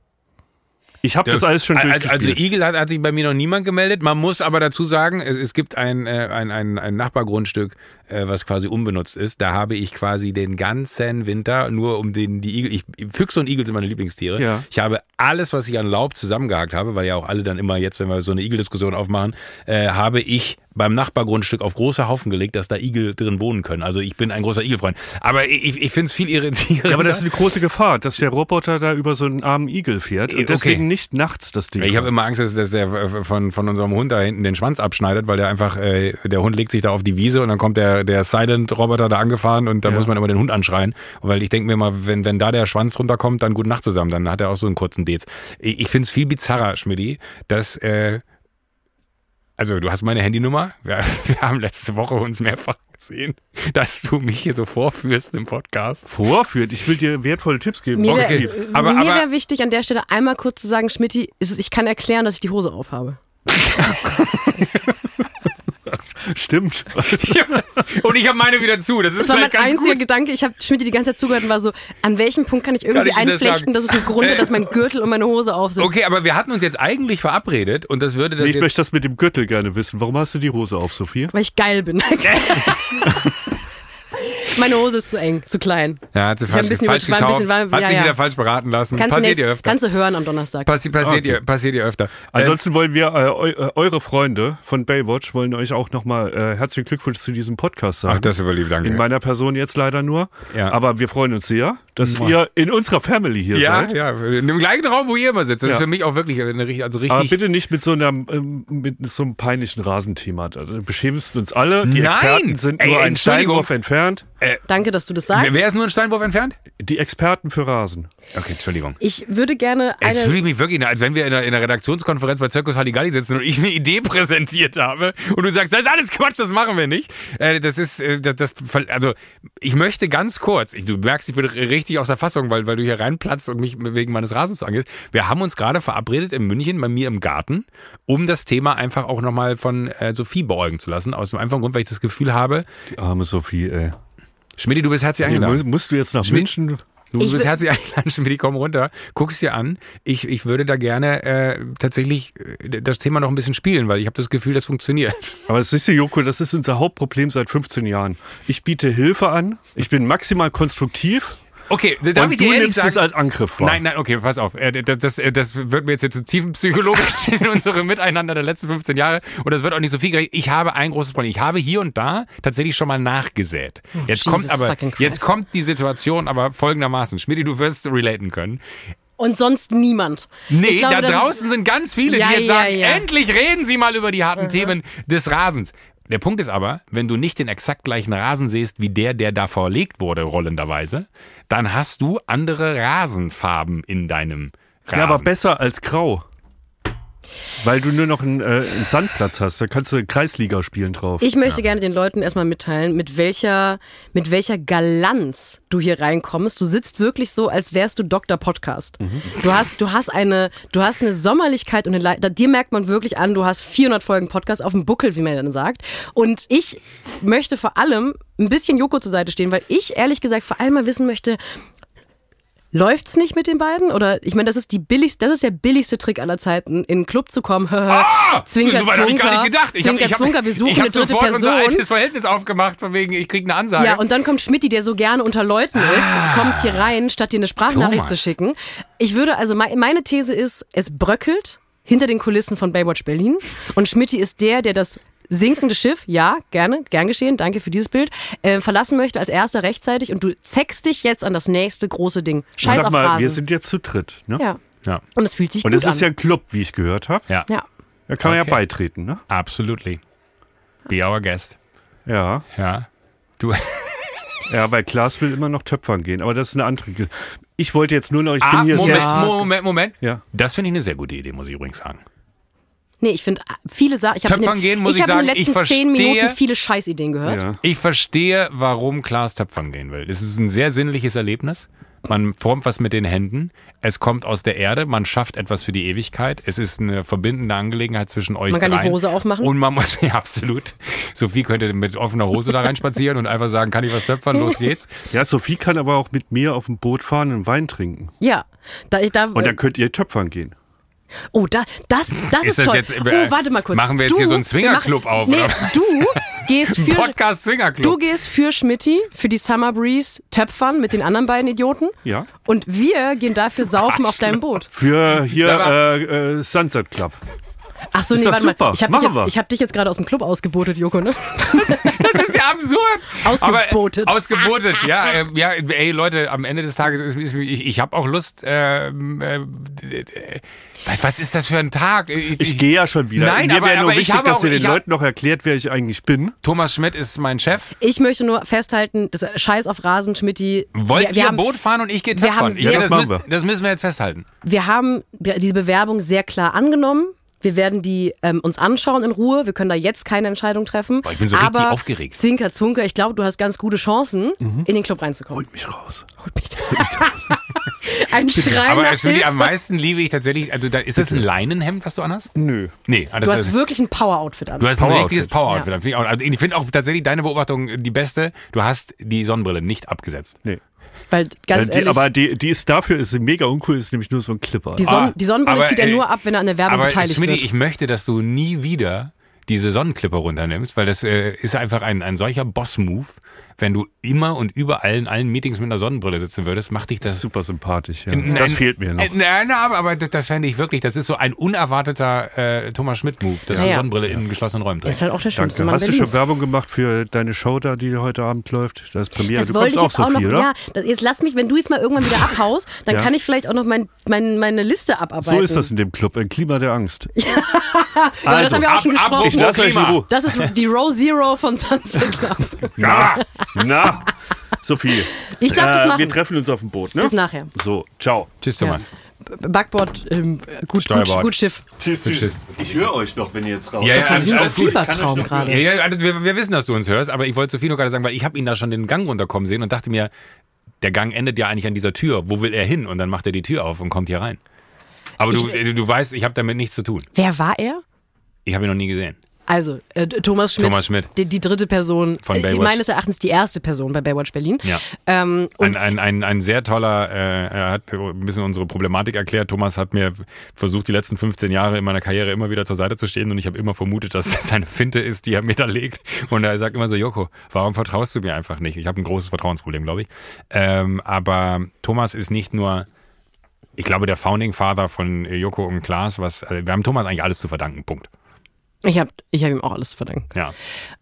Ich habe das alles schon also, durchgespielt. also Igel hat, hat sich bei mir noch niemand gemeldet. Man muss aber dazu sagen, es, es gibt ein, äh, ein, ein, ein Nachbargrundstück, äh, was quasi unbenutzt ist. Da habe ich quasi den ganzen Winter nur um den die Igel. Ich, Füchse und Igel sind meine Lieblingstiere. Ja. Ich habe alles, was ich an Laub zusammengehakt habe, weil ja auch alle dann immer jetzt, wenn wir so eine Igeldiskussion aufmachen, äh, habe ich beim Nachbargrundstück auf große Haufen gelegt, dass da Igel drin wohnen können. Also ich bin ein großer Igelfreund. Aber ich, ich finde es viel irritierender. ja, aber das ist eine große Gefahr, dass der Roboter da über so einen armen Igel fährt. Okay. Und deswegen nicht nachts das Ding. Ich habe immer Angst, dass, dass der von, von unserem Hund da hinten den Schwanz abschneidet, weil der einfach, äh, der Hund legt sich da auf die Wiese und dann kommt der, der Silent-Roboter da angefahren und da Ja. muss man immer den Hund anschreien. Weil ich denke mir mal, wenn, wenn da der Schwanz runterkommt, dann gute Nacht zusammen, dann hat er auch so einen kurzen Dez. Ich, ich finde es viel bizarrer, Schmidti, dass, äh, also du hast meine Handynummer, wir, wir haben letzte Woche uns mehrfach gesehen, dass du mich hier so vorführst im Podcast. vorführt. Ich will dir wertvolle Tipps geben. Mir Okay. wäre Aber- mir aber- wär wichtig, an der Stelle einmal kurz zu sagen, Schmidti, ich kann erklären, dass ich die Hose aufhabe. Stimmt. und ich habe meine wieder zu, das ist Das war mein einziger gut. Gedanke. Ich habe Schmidti die ganze Zeit zugehört und war so, an welchem Punkt kann ich irgendwie Kann ich das einflechten, sagen? dass es ein Grund ist, dass mein Gürtel und meine Hose auf sind. Okay, aber wir hatten uns jetzt eigentlich verabredet und das würde das Nee, ich jetzt möchte das mit dem Gürtel gerne wissen. Warum hast du die Hose auf, Sophie? Weil ich geil bin. meine Hose ist zu eng, zu klein. Ja, hat sie falsch, ein bisschen falsch gekauft, bisschen- war- hat ja, sich ja. wieder falsch beraten lassen. Kannst du, passiert ihr öfter. kannst du hören am Donnerstag. Passi passiert, Okay. ihr, passiert ihr öfter. Ansonsten wollen wir, äh, äh, eure Freunde von Baywatch wollen euch auch nochmal äh, herzlichen Glückwunsch zu diesem Podcast sagen. Ach, das ist überlieb, danke. In meiner Person jetzt leider nur. Ja. Aber wir freuen uns sehr, dass ihr in unserer Family hier ja, seid. ja, in dem gleichen Raum, wo ihr immer sitzt. Das Ja. ist für mich auch wirklich eine richtig, also Aber richtig. bitte nicht mit so einem ähm, mit so einem peinlichen Rasenthema. Da beschämst uns alle. Die Nein! Experten sind Ey, nur einen. Steinwurf entfernt. Danke, dass du das sagst. Wer ist nur ein Steinwurf entfernt? Die Experten für Rasen. Okay, Entschuldigung. ich würde gerne eine... fühle ich mich wirklich, als wenn wir in einer, in einer Redaktionskonferenz bei Zirkus Halligalli sitzen und ich eine Idee präsentiert habe und du sagst, das ist alles Quatsch, das machen wir nicht. Äh, das ist, äh, das, das, also ich möchte ganz kurz, du merkst, ich bin richtig aus der Fassung, weil, weil du hier reinplatzt und mich wegen meines Rasens angehst. Wir haben uns gerade verabredet in München bei mir im Garten, um das Thema einfach auch nochmal von äh, Sophie beäugen zu lassen. Aus dem einfachen Grund, weil ich das Gefühl habe, Die arme Sophie, ey. Schmidti, du bist herzlich Hey, eingeladen. musst, musst du jetzt nach Schmidt- München? Du Ich bist herzlich eingeladen, Schmidt, komm runter, guck's dir an. Ich, ich würde da gerne äh, tatsächlich äh, das Thema noch ein bisschen spielen, weil ich habe das Gefühl, das funktioniert. Aber siehst du, Joko, das ist unser Hauptproblem seit 15 Jahren. Ich biete Hilfe an, ich bin maximal konstruktiv Okay, darf und ich du dir ehrlich nimmst sagen? es als Angriff wahr. Nein, nein, okay, pass auf. Äh, Das, das, äh, das wird mir jetzt hier zu tiefenpsychologisch in unsere Miteinander der letzten 15 Jahre und das wird auch nicht so viel gerecht. Ich habe ein großes Problem. Ich habe hier und da tatsächlich schon mal nachgesät. Jetzt Jesus kommt aber, jetzt kommt die Situation aber folgendermaßen. Schmidti, du wirst relaten können. Und sonst niemand. Nee, glaube, da draußen sind ganz viele, Ja, die jetzt ja, sagen, ja. endlich reden Sie mal über die harten Themen des Rasens. Der Punkt ist aber, wenn du nicht den exakt gleichen Rasen siehst wie der, der da verlegt wurde, rollenderweise, dann hast du andere Rasenfarben in deinem Rasen. Ja, aber besser als grau. Weil du nur noch einen, äh, einen Sandplatz hast, da kannst du Kreisliga spielen drauf. Ich möchte gerne den Leuten erstmal mitteilen, mit welcher, mit welcher Galanz du hier reinkommst. Du sitzt wirklich so, als wärst du Dr. Podcast. Du hast, du hast eine, du hast eine Sommerlichkeit und eine Le da, dir merkt man wirklich an, du hast 400 Folgen Podcast auf dem Buckel, wie man dann sagt. Und ich möchte vor allem ein bisschen Joko zur Seite stehen, weil ich ehrlich gesagt vor allem mal wissen möchte, Läuft's nicht mit den beiden? Oder ich meine, das ist die billigste, das ist der billigste Trick aller Zeiten, in einen Club zu kommen. Ah, Zwinker, so weit hab ich gar Zwunker, nicht gedacht. Ich hab- Zwinker, ich hab- Zwunker, wir suchen ich hab eine dritte sofort unser Person. altes Verhältnis aufgemacht, von wegen, ich krieg eine Ansage. Ja, und dann kommt Schmidti, der so gerne unter Leuten ist, kommt hier rein, statt dir eine Sprachnachricht Thomas. zu schicken. Ich würde, also mei- meine These ist, es bröckelt hinter den Kulissen von Baywatch Berlin und Schmidti ist der, der das sinkende Schiff, ja, gerne, gern geschehen, danke für dieses Bild, äh, verlassen möchte als erster rechtzeitig und du zeckst dich jetzt an das nächste große Ding. Scheiß Sag auf mal, Rasen. wir sind jetzt zu dritt, ne? ja. ja, Und es fühlt sich Und gut es ist an. ja ein Club, wie ich gehört habe. ja, ja. Da kann man Okay. ja beitreten, ne? absolutely. Be our guest. Ja. Ja. Du, Ja, weil Klaas will immer noch töpfern gehen, aber das ist eine andere. Ich wollte jetzt nur noch, ich bin ah, hier Moment, sehr. Moment, Moment. Ja. Das finde ich eine sehr gute Idee, muss ich übrigens sagen. Nee, ich finde viele Sachen. Ich habe in, den- muss ich hab in den ich letzten zehn verstehe- Minuten viele Scheißideen gehört. Ja. Ich verstehe, warum Klaas Töpfern gehen will. Es ist ein sehr sinnliches Erlebnis. Man formt was mit den Händen. Es kommt aus der Erde. Man schafft etwas für die Ewigkeit. Es ist eine verbindende Angelegenheit zwischen euch Man kann die dreien. Hose aufmachen. Und man muss, ja, absolut. Sophie könnte mit offener Hose da reinspazieren und einfach sagen, kann ich was töpfern? Los geht's. ja, Sophie kann aber auch mit mir auf dem Boot fahren und Wein trinken. Ja. Da, da, Und dann könnt ihr töpfern gehen. Oh, da, das, das ist, Ist das toll. jetzt- oh, äh, warte mal kurz. machen wir jetzt du, hier so einen Swingerclub auf, Nee, oder was? du gehst für... Podcast Swingerclub. Du gehst für Schmidti, für die Summer Breeze töpfern mit den anderen beiden Idioten. Ja. Und wir gehen dafür saufen auf deinem Boot. Für hier äh, äh, Sunset Club. Ach so, Ist nee, warte super. mal. Ich habe dich, Machen wir. jetzt- ich hab dich jetzt gerade aus dem Club ausgebotet, Joko, ne? Das ist ja absurd. Ausgebotet. Aber, äh, ausgebotet, ja. Äh, ja, ey Leute, am Ende des Tages ist, ist ich, ich habe auch Lust. ähm, äh, äh, was, was ist das für ein Tag? Ich, Ich gehe ja schon wieder. Nein, Mir aber- wäre nur wichtig, habe dass auch- ihr den hab- Leuten noch erklärt, wer ich eigentlich bin. Thomas Schmidt ist mein Chef. Ich möchte nur festhalten, das Scheiß auf Rasen, Schmidti. Wollt wir, wir ihr haben, Boot fahren und ich gehe sehr- Ja, das machen mü- wir. das müssen wir jetzt festhalten. wir haben diese Bewerbung sehr klar angenommen. Wir werden die ähm, uns anschauen in Ruhe. Wir können da jetzt keine Entscheidung treffen. Boah, ich bin so richtig Aber aufgeregt. Zwinker, Zwunker, ich glaube, du hast ganz gute Chancen, Mhm. in den Club reinzukommen. Holt mich raus. Holt mich da. Ein Schrei Aber nach Schmidt, am meisten liebe ich tatsächlich. Also, da, ist das ein Leinenhemd, was du anhast? Nö. Nee, ah, das Du hast wirklich ein Power-Outfit an. Du hast ein Power-Outfit. richtiges Power-Outfit. Ja. Auch- also ich finde auch tatsächlich deine Beobachtung die beste. Du hast die Sonnenbrille nicht abgesetzt. Nee. Weil, ganz die, ehrlich, aber die, die ist dafür ist mega uncool, ist nämlich nur so ein Clipper. die, Sonn Ah, die Sonnenbrille aber, zieht er nur ab, wenn er an der Werbung Aber beteiligt Schmidti, wird. ich möchte, dass du nie wieder diese Sonnenklipper runternimmst, weil das äh, ist einfach ein, ein solcher Boss-Move. Wenn du immer und überall in allen Meetings mit einer Sonnenbrille sitzen würdest, macht dich das super sympathisch, ja. Nein, das fehlt mir noch. Nein, aber, aber das, das fände ich wirklich, das ist so ein unerwarteter äh, Thomas Schmidt-Move, dass Ja, du ja. Sonnenbrille in geschlossenen Räumen Er ist trägst. halt auch der schönste Danke. Mann Hast du Berlins. schon Werbung gemacht für deine Show da, die heute Abend läuft? Das ist Premiere. Das du wollte ich auch, jetzt auch noch, oder? ja, das- jetzt lass mich, wenn du jetzt mal irgendwann wieder abhaust, dann Ja. kann ich vielleicht auch noch mein, mein, meine Liste abarbeiten. So ist das in dem Club, ein Klima der Angst. Aber das Also, haben wir auch ab- schon ab- gesprochen. Ich lasse euch in. Ruhe. Das ist die Row Zero von Sunset Club. Na, na, Sophie. Ich darf das machen. Wir treffen uns auf dem Boot, ne? Bis nachher. So, ciao. Tschüss, Thomas. Backbord, ähm, gut, gut, gut Schiff. Tschüss, tschüss. Ich höre euch noch, wenn ihr jetzt raus Ja, Das ja, war alles, wie ein alles gut. Fiebertraum gerade. Ja, ja, wir, wir wissen, dass du uns hörst, aber ich wollte Sophie nur gerade sagen, weil ich habe ihn da schon den Gang runterkommen sehen und dachte mir, der Gang endet ja eigentlich an dieser Tür. Wo will er hin? Und dann macht er die Tür auf und kommt hier rein. Aber du, Ich- äh, du weißt, ich habe damit nichts zu tun. Wer war er? Ich habe ihn noch nie gesehen. Also, äh, Thomas Schmidt, Thomas Schmidt. Die, die dritte Person, Von äh, die Baywatch. meines Erachtens die erste Person bei Baywatch Berlin. Ja. Ähm, und Ein, ein, ein, ein sehr toller, äh, er hat ein bisschen unsere Problematik erklärt. Thomas hat mir versucht, die letzten 15 Jahre in meiner Karriere immer wieder zur Seite zu stehen und ich habe immer vermutet, dass das eine Finte ist, die er mir da legt. Und er sagt immer so, Joko, warum vertraust du mir einfach nicht? Ich habe ein großes Vertrauensproblem, glaube ich. Ähm, aber Thomas ist nicht nur, ich glaube, der Founding Father von Joko und Klaas, was, äh, wir haben Thomas eigentlich alles zu verdanken, Punkt. Ich habe ich hab ihm auch alles zu verdanken. Ja.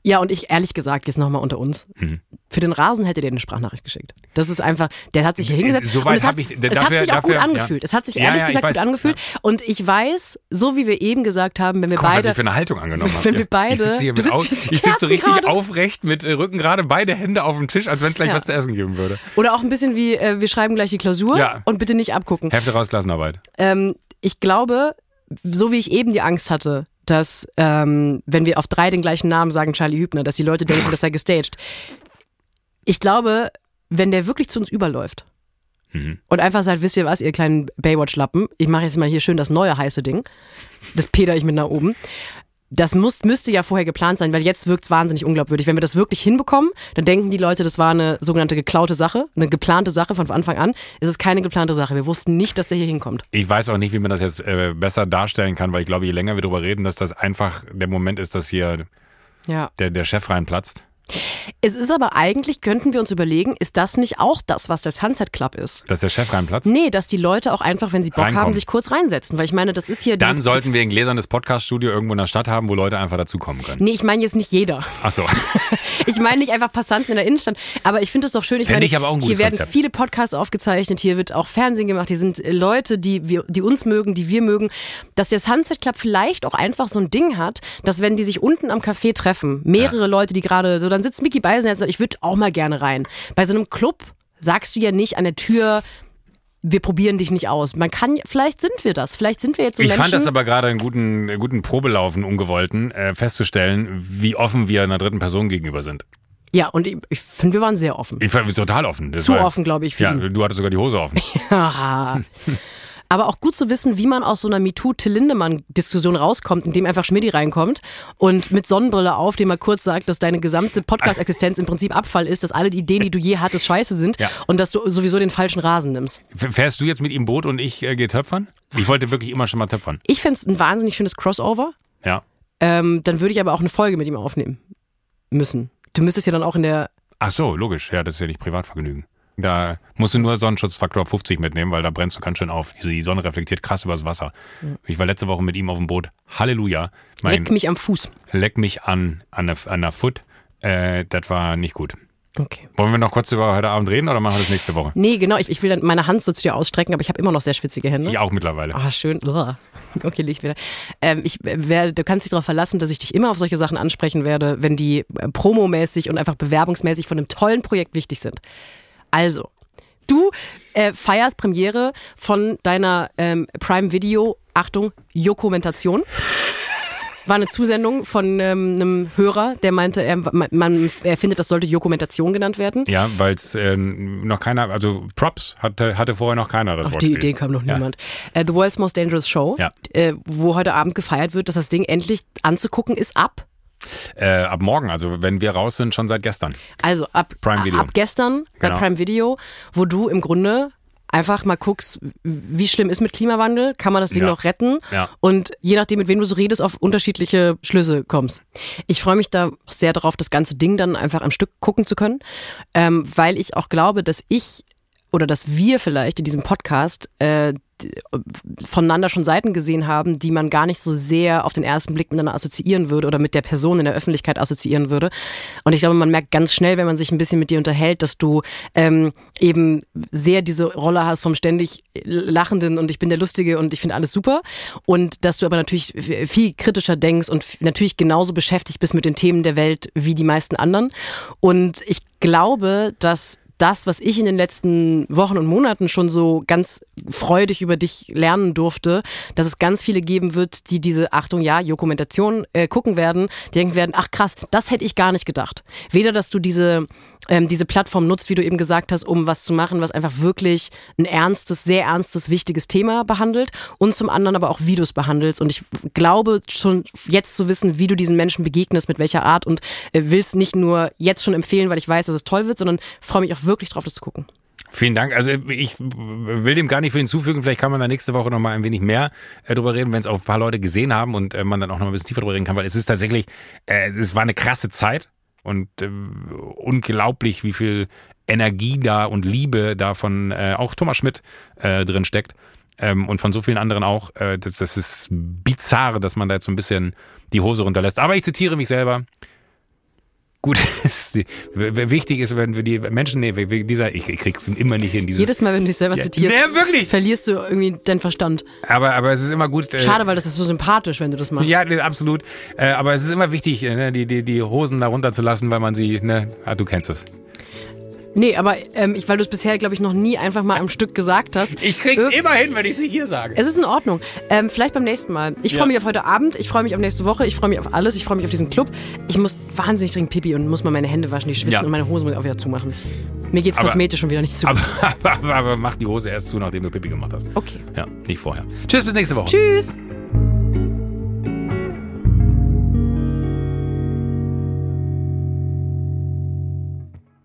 Ja, und ich ehrlich gesagt, jetzt nochmal unter uns. Mhm. Für den Rasen hätte der eine Sprachnachricht geschickt. Das ist einfach, der hat sich hier hingesetzt. So weit und es hat, ich- es dafür- hat sich auch dafür- gut ja. angefühlt. Es hat sich Ja, ehrlich ja, ich gesagt weiß, gut angefühlt. Und ich weiß, so wie wir eben gesagt haben, wenn wir Guck mal, was beide. ihr für eine Haltung angenommen. Wenn wir beide- Ich sitze hier mit auf, ich sitze so richtig kerzengerade. aufrecht mit äh, Rücken gerade, beide Hände auf dem Tisch, als wenn es gleich Ja. was zu essen geben würde. Oder auch ein bisschen wie, äh, wir schreiben gleich die Klausur Ja. und bitte nicht abgucken. Hefte raus, Klassenarbeit. Ähm, ich glaube, so wie ich eben die Angst hatte, dass, ähm, wenn wir auf drei den gleichen Namen sagen, Charlie Hübner, dass die Leute denken, das sei gestaged. Ich glaube, wenn der wirklich zu uns überläuft Mhm. und einfach sagt, wisst ihr was, ihr kleinen Baywatch-Lappen, ich mache jetzt mal hier schön das neue heiße Ding, das peter ich mit nach oben. Das muss, müsste ja vorher geplant sein, weil jetzt wirkt es wahnsinnig unglaubwürdig. Wenn wir das wirklich hinbekommen, dann denken die Leute, das war eine sogenannte geklaute Sache, eine geplante Sache von Anfang an. Es ist keine geplante Sache. Wir wussten nicht, dass der hier hinkommt. Ich weiß auch nicht, wie man das jetzt äh, besser darstellen kann, weil ich glaube, je länger wir darüber reden, dass das einfach der Moment ist, dass hier Ja. der, der Chef reinplatzt. Es ist aber eigentlich, könnten wir uns überlegen, ist das nicht auch das, was der Sunset Club ist? Dass der Chef reinplatzt. Nee, dass die Leute auch einfach, wenn sie Bock haben, Reinkommen. sich kurz reinsetzen. Weil ich meine, das ist hier Dann sollten wir ein gläsernes Podcast-Studio irgendwo in der Stadt haben, wo Leute einfach dazukommen können. Nee, ich meine jetzt nicht jeder. Ach so. Ich meine nicht einfach Passanten in der Innenstadt. Aber ich finde es doch schön. Ich meine, ich aber auch ein hier gutes werden Konzept. viele Podcasts aufgezeichnet, hier wird auch Fernsehen gemacht, hier sind äh, Leute, die, wir, die uns mögen, die wir mögen. Dass der Sunset Club vielleicht auch einfach so ein Ding hat, dass wenn die sich unten am Café treffen, mehrere Leute, die gerade, so dann sitzt Mickey Beisenherz und sagt, ich würde auch mal gerne rein. Bei so einem Club sagst du ja nicht an der Tür, wir probieren dich nicht aus. Man kann, vielleicht sind wir das. Vielleicht sind wir jetzt so Ich Menschen. fand das aber gerade einen guten, guten Probelaufen, ungewollten, äh, festzustellen, wie offen wir einer dritten Person gegenüber sind. ja, und ich, ich finde, wir waren sehr offen. Ich war total offen. Das Zu war, offen, glaube ich, Ja, ihn. du hattest sogar die Hose offen. Haha. Aber auch gut zu wissen, wie man aus so einer MeToo-Till Lindemann-Diskussion rauskommt, indem einfach Schmidti reinkommt und mit Sonnenbrille auf, dem mal kurz sagt, dass deine gesamte Podcast-Existenz im Prinzip Abfall ist, dass alle die Ideen, die du je hattest, scheiße sind Ja. und dass du sowieso den falschen Rasen nimmst. Fährst du jetzt mit ihm Boot und ich äh, gehe töpfern? Ich wollte wirklich immer schon mal töpfern. Ich fände es ein wahnsinnig schönes Crossover. Ja. Ähm, dann würde ich aber auch eine Folge mit ihm aufnehmen müssen. Du müsstest ja dann auch in der Ach so, logisch. Ja, das ist ja nicht Privatvergnügen. Da musst du nur Sonnenschutzfaktor 50 mitnehmen, weil da brennst du ganz schön auf. Die Sonne reflektiert krass übers Wasser. Ich war letzte Woche mit ihm auf dem Boot. Halleluja. Mein Leck mich am Fuß. leck mich an, an der, an der Foot. Äh, das war nicht gut. Okay. Wollen wir noch kurz über heute Abend reden oder machen wir das nächste Woche? Nee, genau, ich, ich will dann meine Hand so zu dir ausstrecken, aber ich habe immer noch sehr schwitzige Hände. Ich auch mittlerweile. Ah, schön. Okay, Licht wieder. Ähm, ich werde, du kannst dich darauf verlassen, dass ich dich immer auf solche Sachen ansprechen werde, wenn die äh, promomäßig und einfach bewerbungsmäßig von einem tollen Projekt wichtig sind. Also, du äh, feierst Premiere von deiner ähm, Prime Video, Achtung, Dokumentation. War eine Zusendung von ähm, einem Hörer, der meinte, er, man, er findet, das sollte Dokumentation genannt werden. Ja, weil es äh, noch keiner, also Props hatte, hatte vorher noch keiner das Auf Wortspiel. die Idee kam noch Ja. niemand. Äh, The World's Most Dangerous Show, Ja. äh, wo heute Abend gefeiert wird, dass das Ding endlich anzugucken ist ab. Äh, ab morgen, also wenn wir raus sind, schon seit gestern. Also ab, Prime Video. ab gestern bei Genau. Prime Video, wo du im Grunde einfach mal guckst, wie schlimm ist mit Klimawandel, kann man das Ding Ja. noch retten Ja. und je nachdem, mit wem du so redest, auf unterschiedliche Schlüsse kommst. Ich freue mich da sehr darauf, das ganze Ding dann einfach am Stück gucken zu können, ähm, weil ich auch glaube, dass ich oder dass wir vielleicht in diesem Podcast äh, voneinander schon Seiten gesehen haben, die man gar nicht so sehr auf den ersten Blick miteinander assoziieren würde oder mit der Person in der Öffentlichkeit assoziieren würde. Und ich glaube, man merkt ganz schnell, wenn man sich ein bisschen mit dir unterhält, dass du ähm, eben sehr diese Rolle hast vom ständig Lachenden und ich bin der Lustige und ich finde alles super. Und dass du aber natürlich viel kritischer denkst und natürlich genauso beschäftigt bist mit den Themen der Welt wie die meisten anderen. Und ich glaube, dass das, was ich in den letzten Wochen und Monaten schon so ganz freudig über dich lernen durfte, dass es ganz viele geben wird, die diese, Achtung, ja, Dokumentation äh, gucken werden, die denken werden, ach krass, das hätte ich gar nicht gedacht. Weder, dass du diese, ähm, diese Plattform nutzt, wie du eben gesagt hast, um was zu machen, was einfach wirklich ein ernstes, sehr ernstes, wichtiges Thema behandelt und zum anderen aber auch, wie du es behandelst. Und ich glaube schon jetzt zu wissen, wie du diesen Menschen begegnest, mit welcher Art und äh, willst nicht nur jetzt schon empfehlen, weil ich weiß, dass es toll wird, sondern freue mich auch wirklich drauf, das zu gucken. Vielen Dank. Also ich will dem gar nicht viel hinzufügen. Vielleicht kann man da nächste Woche noch mal ein wenig mehr äh, drüber reden, wenn es auch ein paar Leute gesehen haben und äh, man dann auch noch ein bisschen tiefer drüber reden kann, weil es ist tatsächlich, äh, es war eine krasse Zeit und äh, unglaublich, wie viel Energie da und Liebe da von äh, auch Thomas Schmidt äh, drin steckt. ähm, und von so vielen anderen auch. Äh, das, das ist bizarr, dass man da jetzt so ein bisschen die Hose runterlässt. Aber ich zitiere mich selber. Gut, ist wichtig ist, wenn wir die Menschen, nee, dieser, ich, ich krieg's immer nicht hin, dieses. Jedes Mal, wenn du dich selber Ja, zitierst, nee, wirklich. verlierst du irgendwie deinen Verstand. aber, aber es ist immer gut. Äh, Schade, weil das ist so sympathisch, wenn du das machst. Ja, absolut. Äh, aber es ist immer wichtig, äh, ne, die, die, die Hosen da runterzulassen, weil man sie, ne, ah, du kennst es. Nee, aber ähm, ich, weil du es bisher, glaube ich, noch nie einfach mal am Stück gesagt hast. Ich krieg's Irg- immer hin, wenn ich sie hier sage. Es ist in Ordnung. Ähm, vielleicht beim nächsten Mal. Ich Ja. freue mich auf heute Abend, ich freue mich auf nächste Woche, ich freue mich auf alles, ich freue mich auf diesen Club. Ich muss wahnsinnig dringend Pipi und muss mal meine Hände waschen, die schwitzen Ja. und meine Hose muss ich auch wieder zumachen. Mir geht's Aber- kosmetisch schon wieder nicht so gut. Aber, aber, aber mach die Hose erst zu, nachdem du Pipi gemacht hast. Okay. Ja, nicht vorher. Tschüss, bis nächste Woche. Tschüss.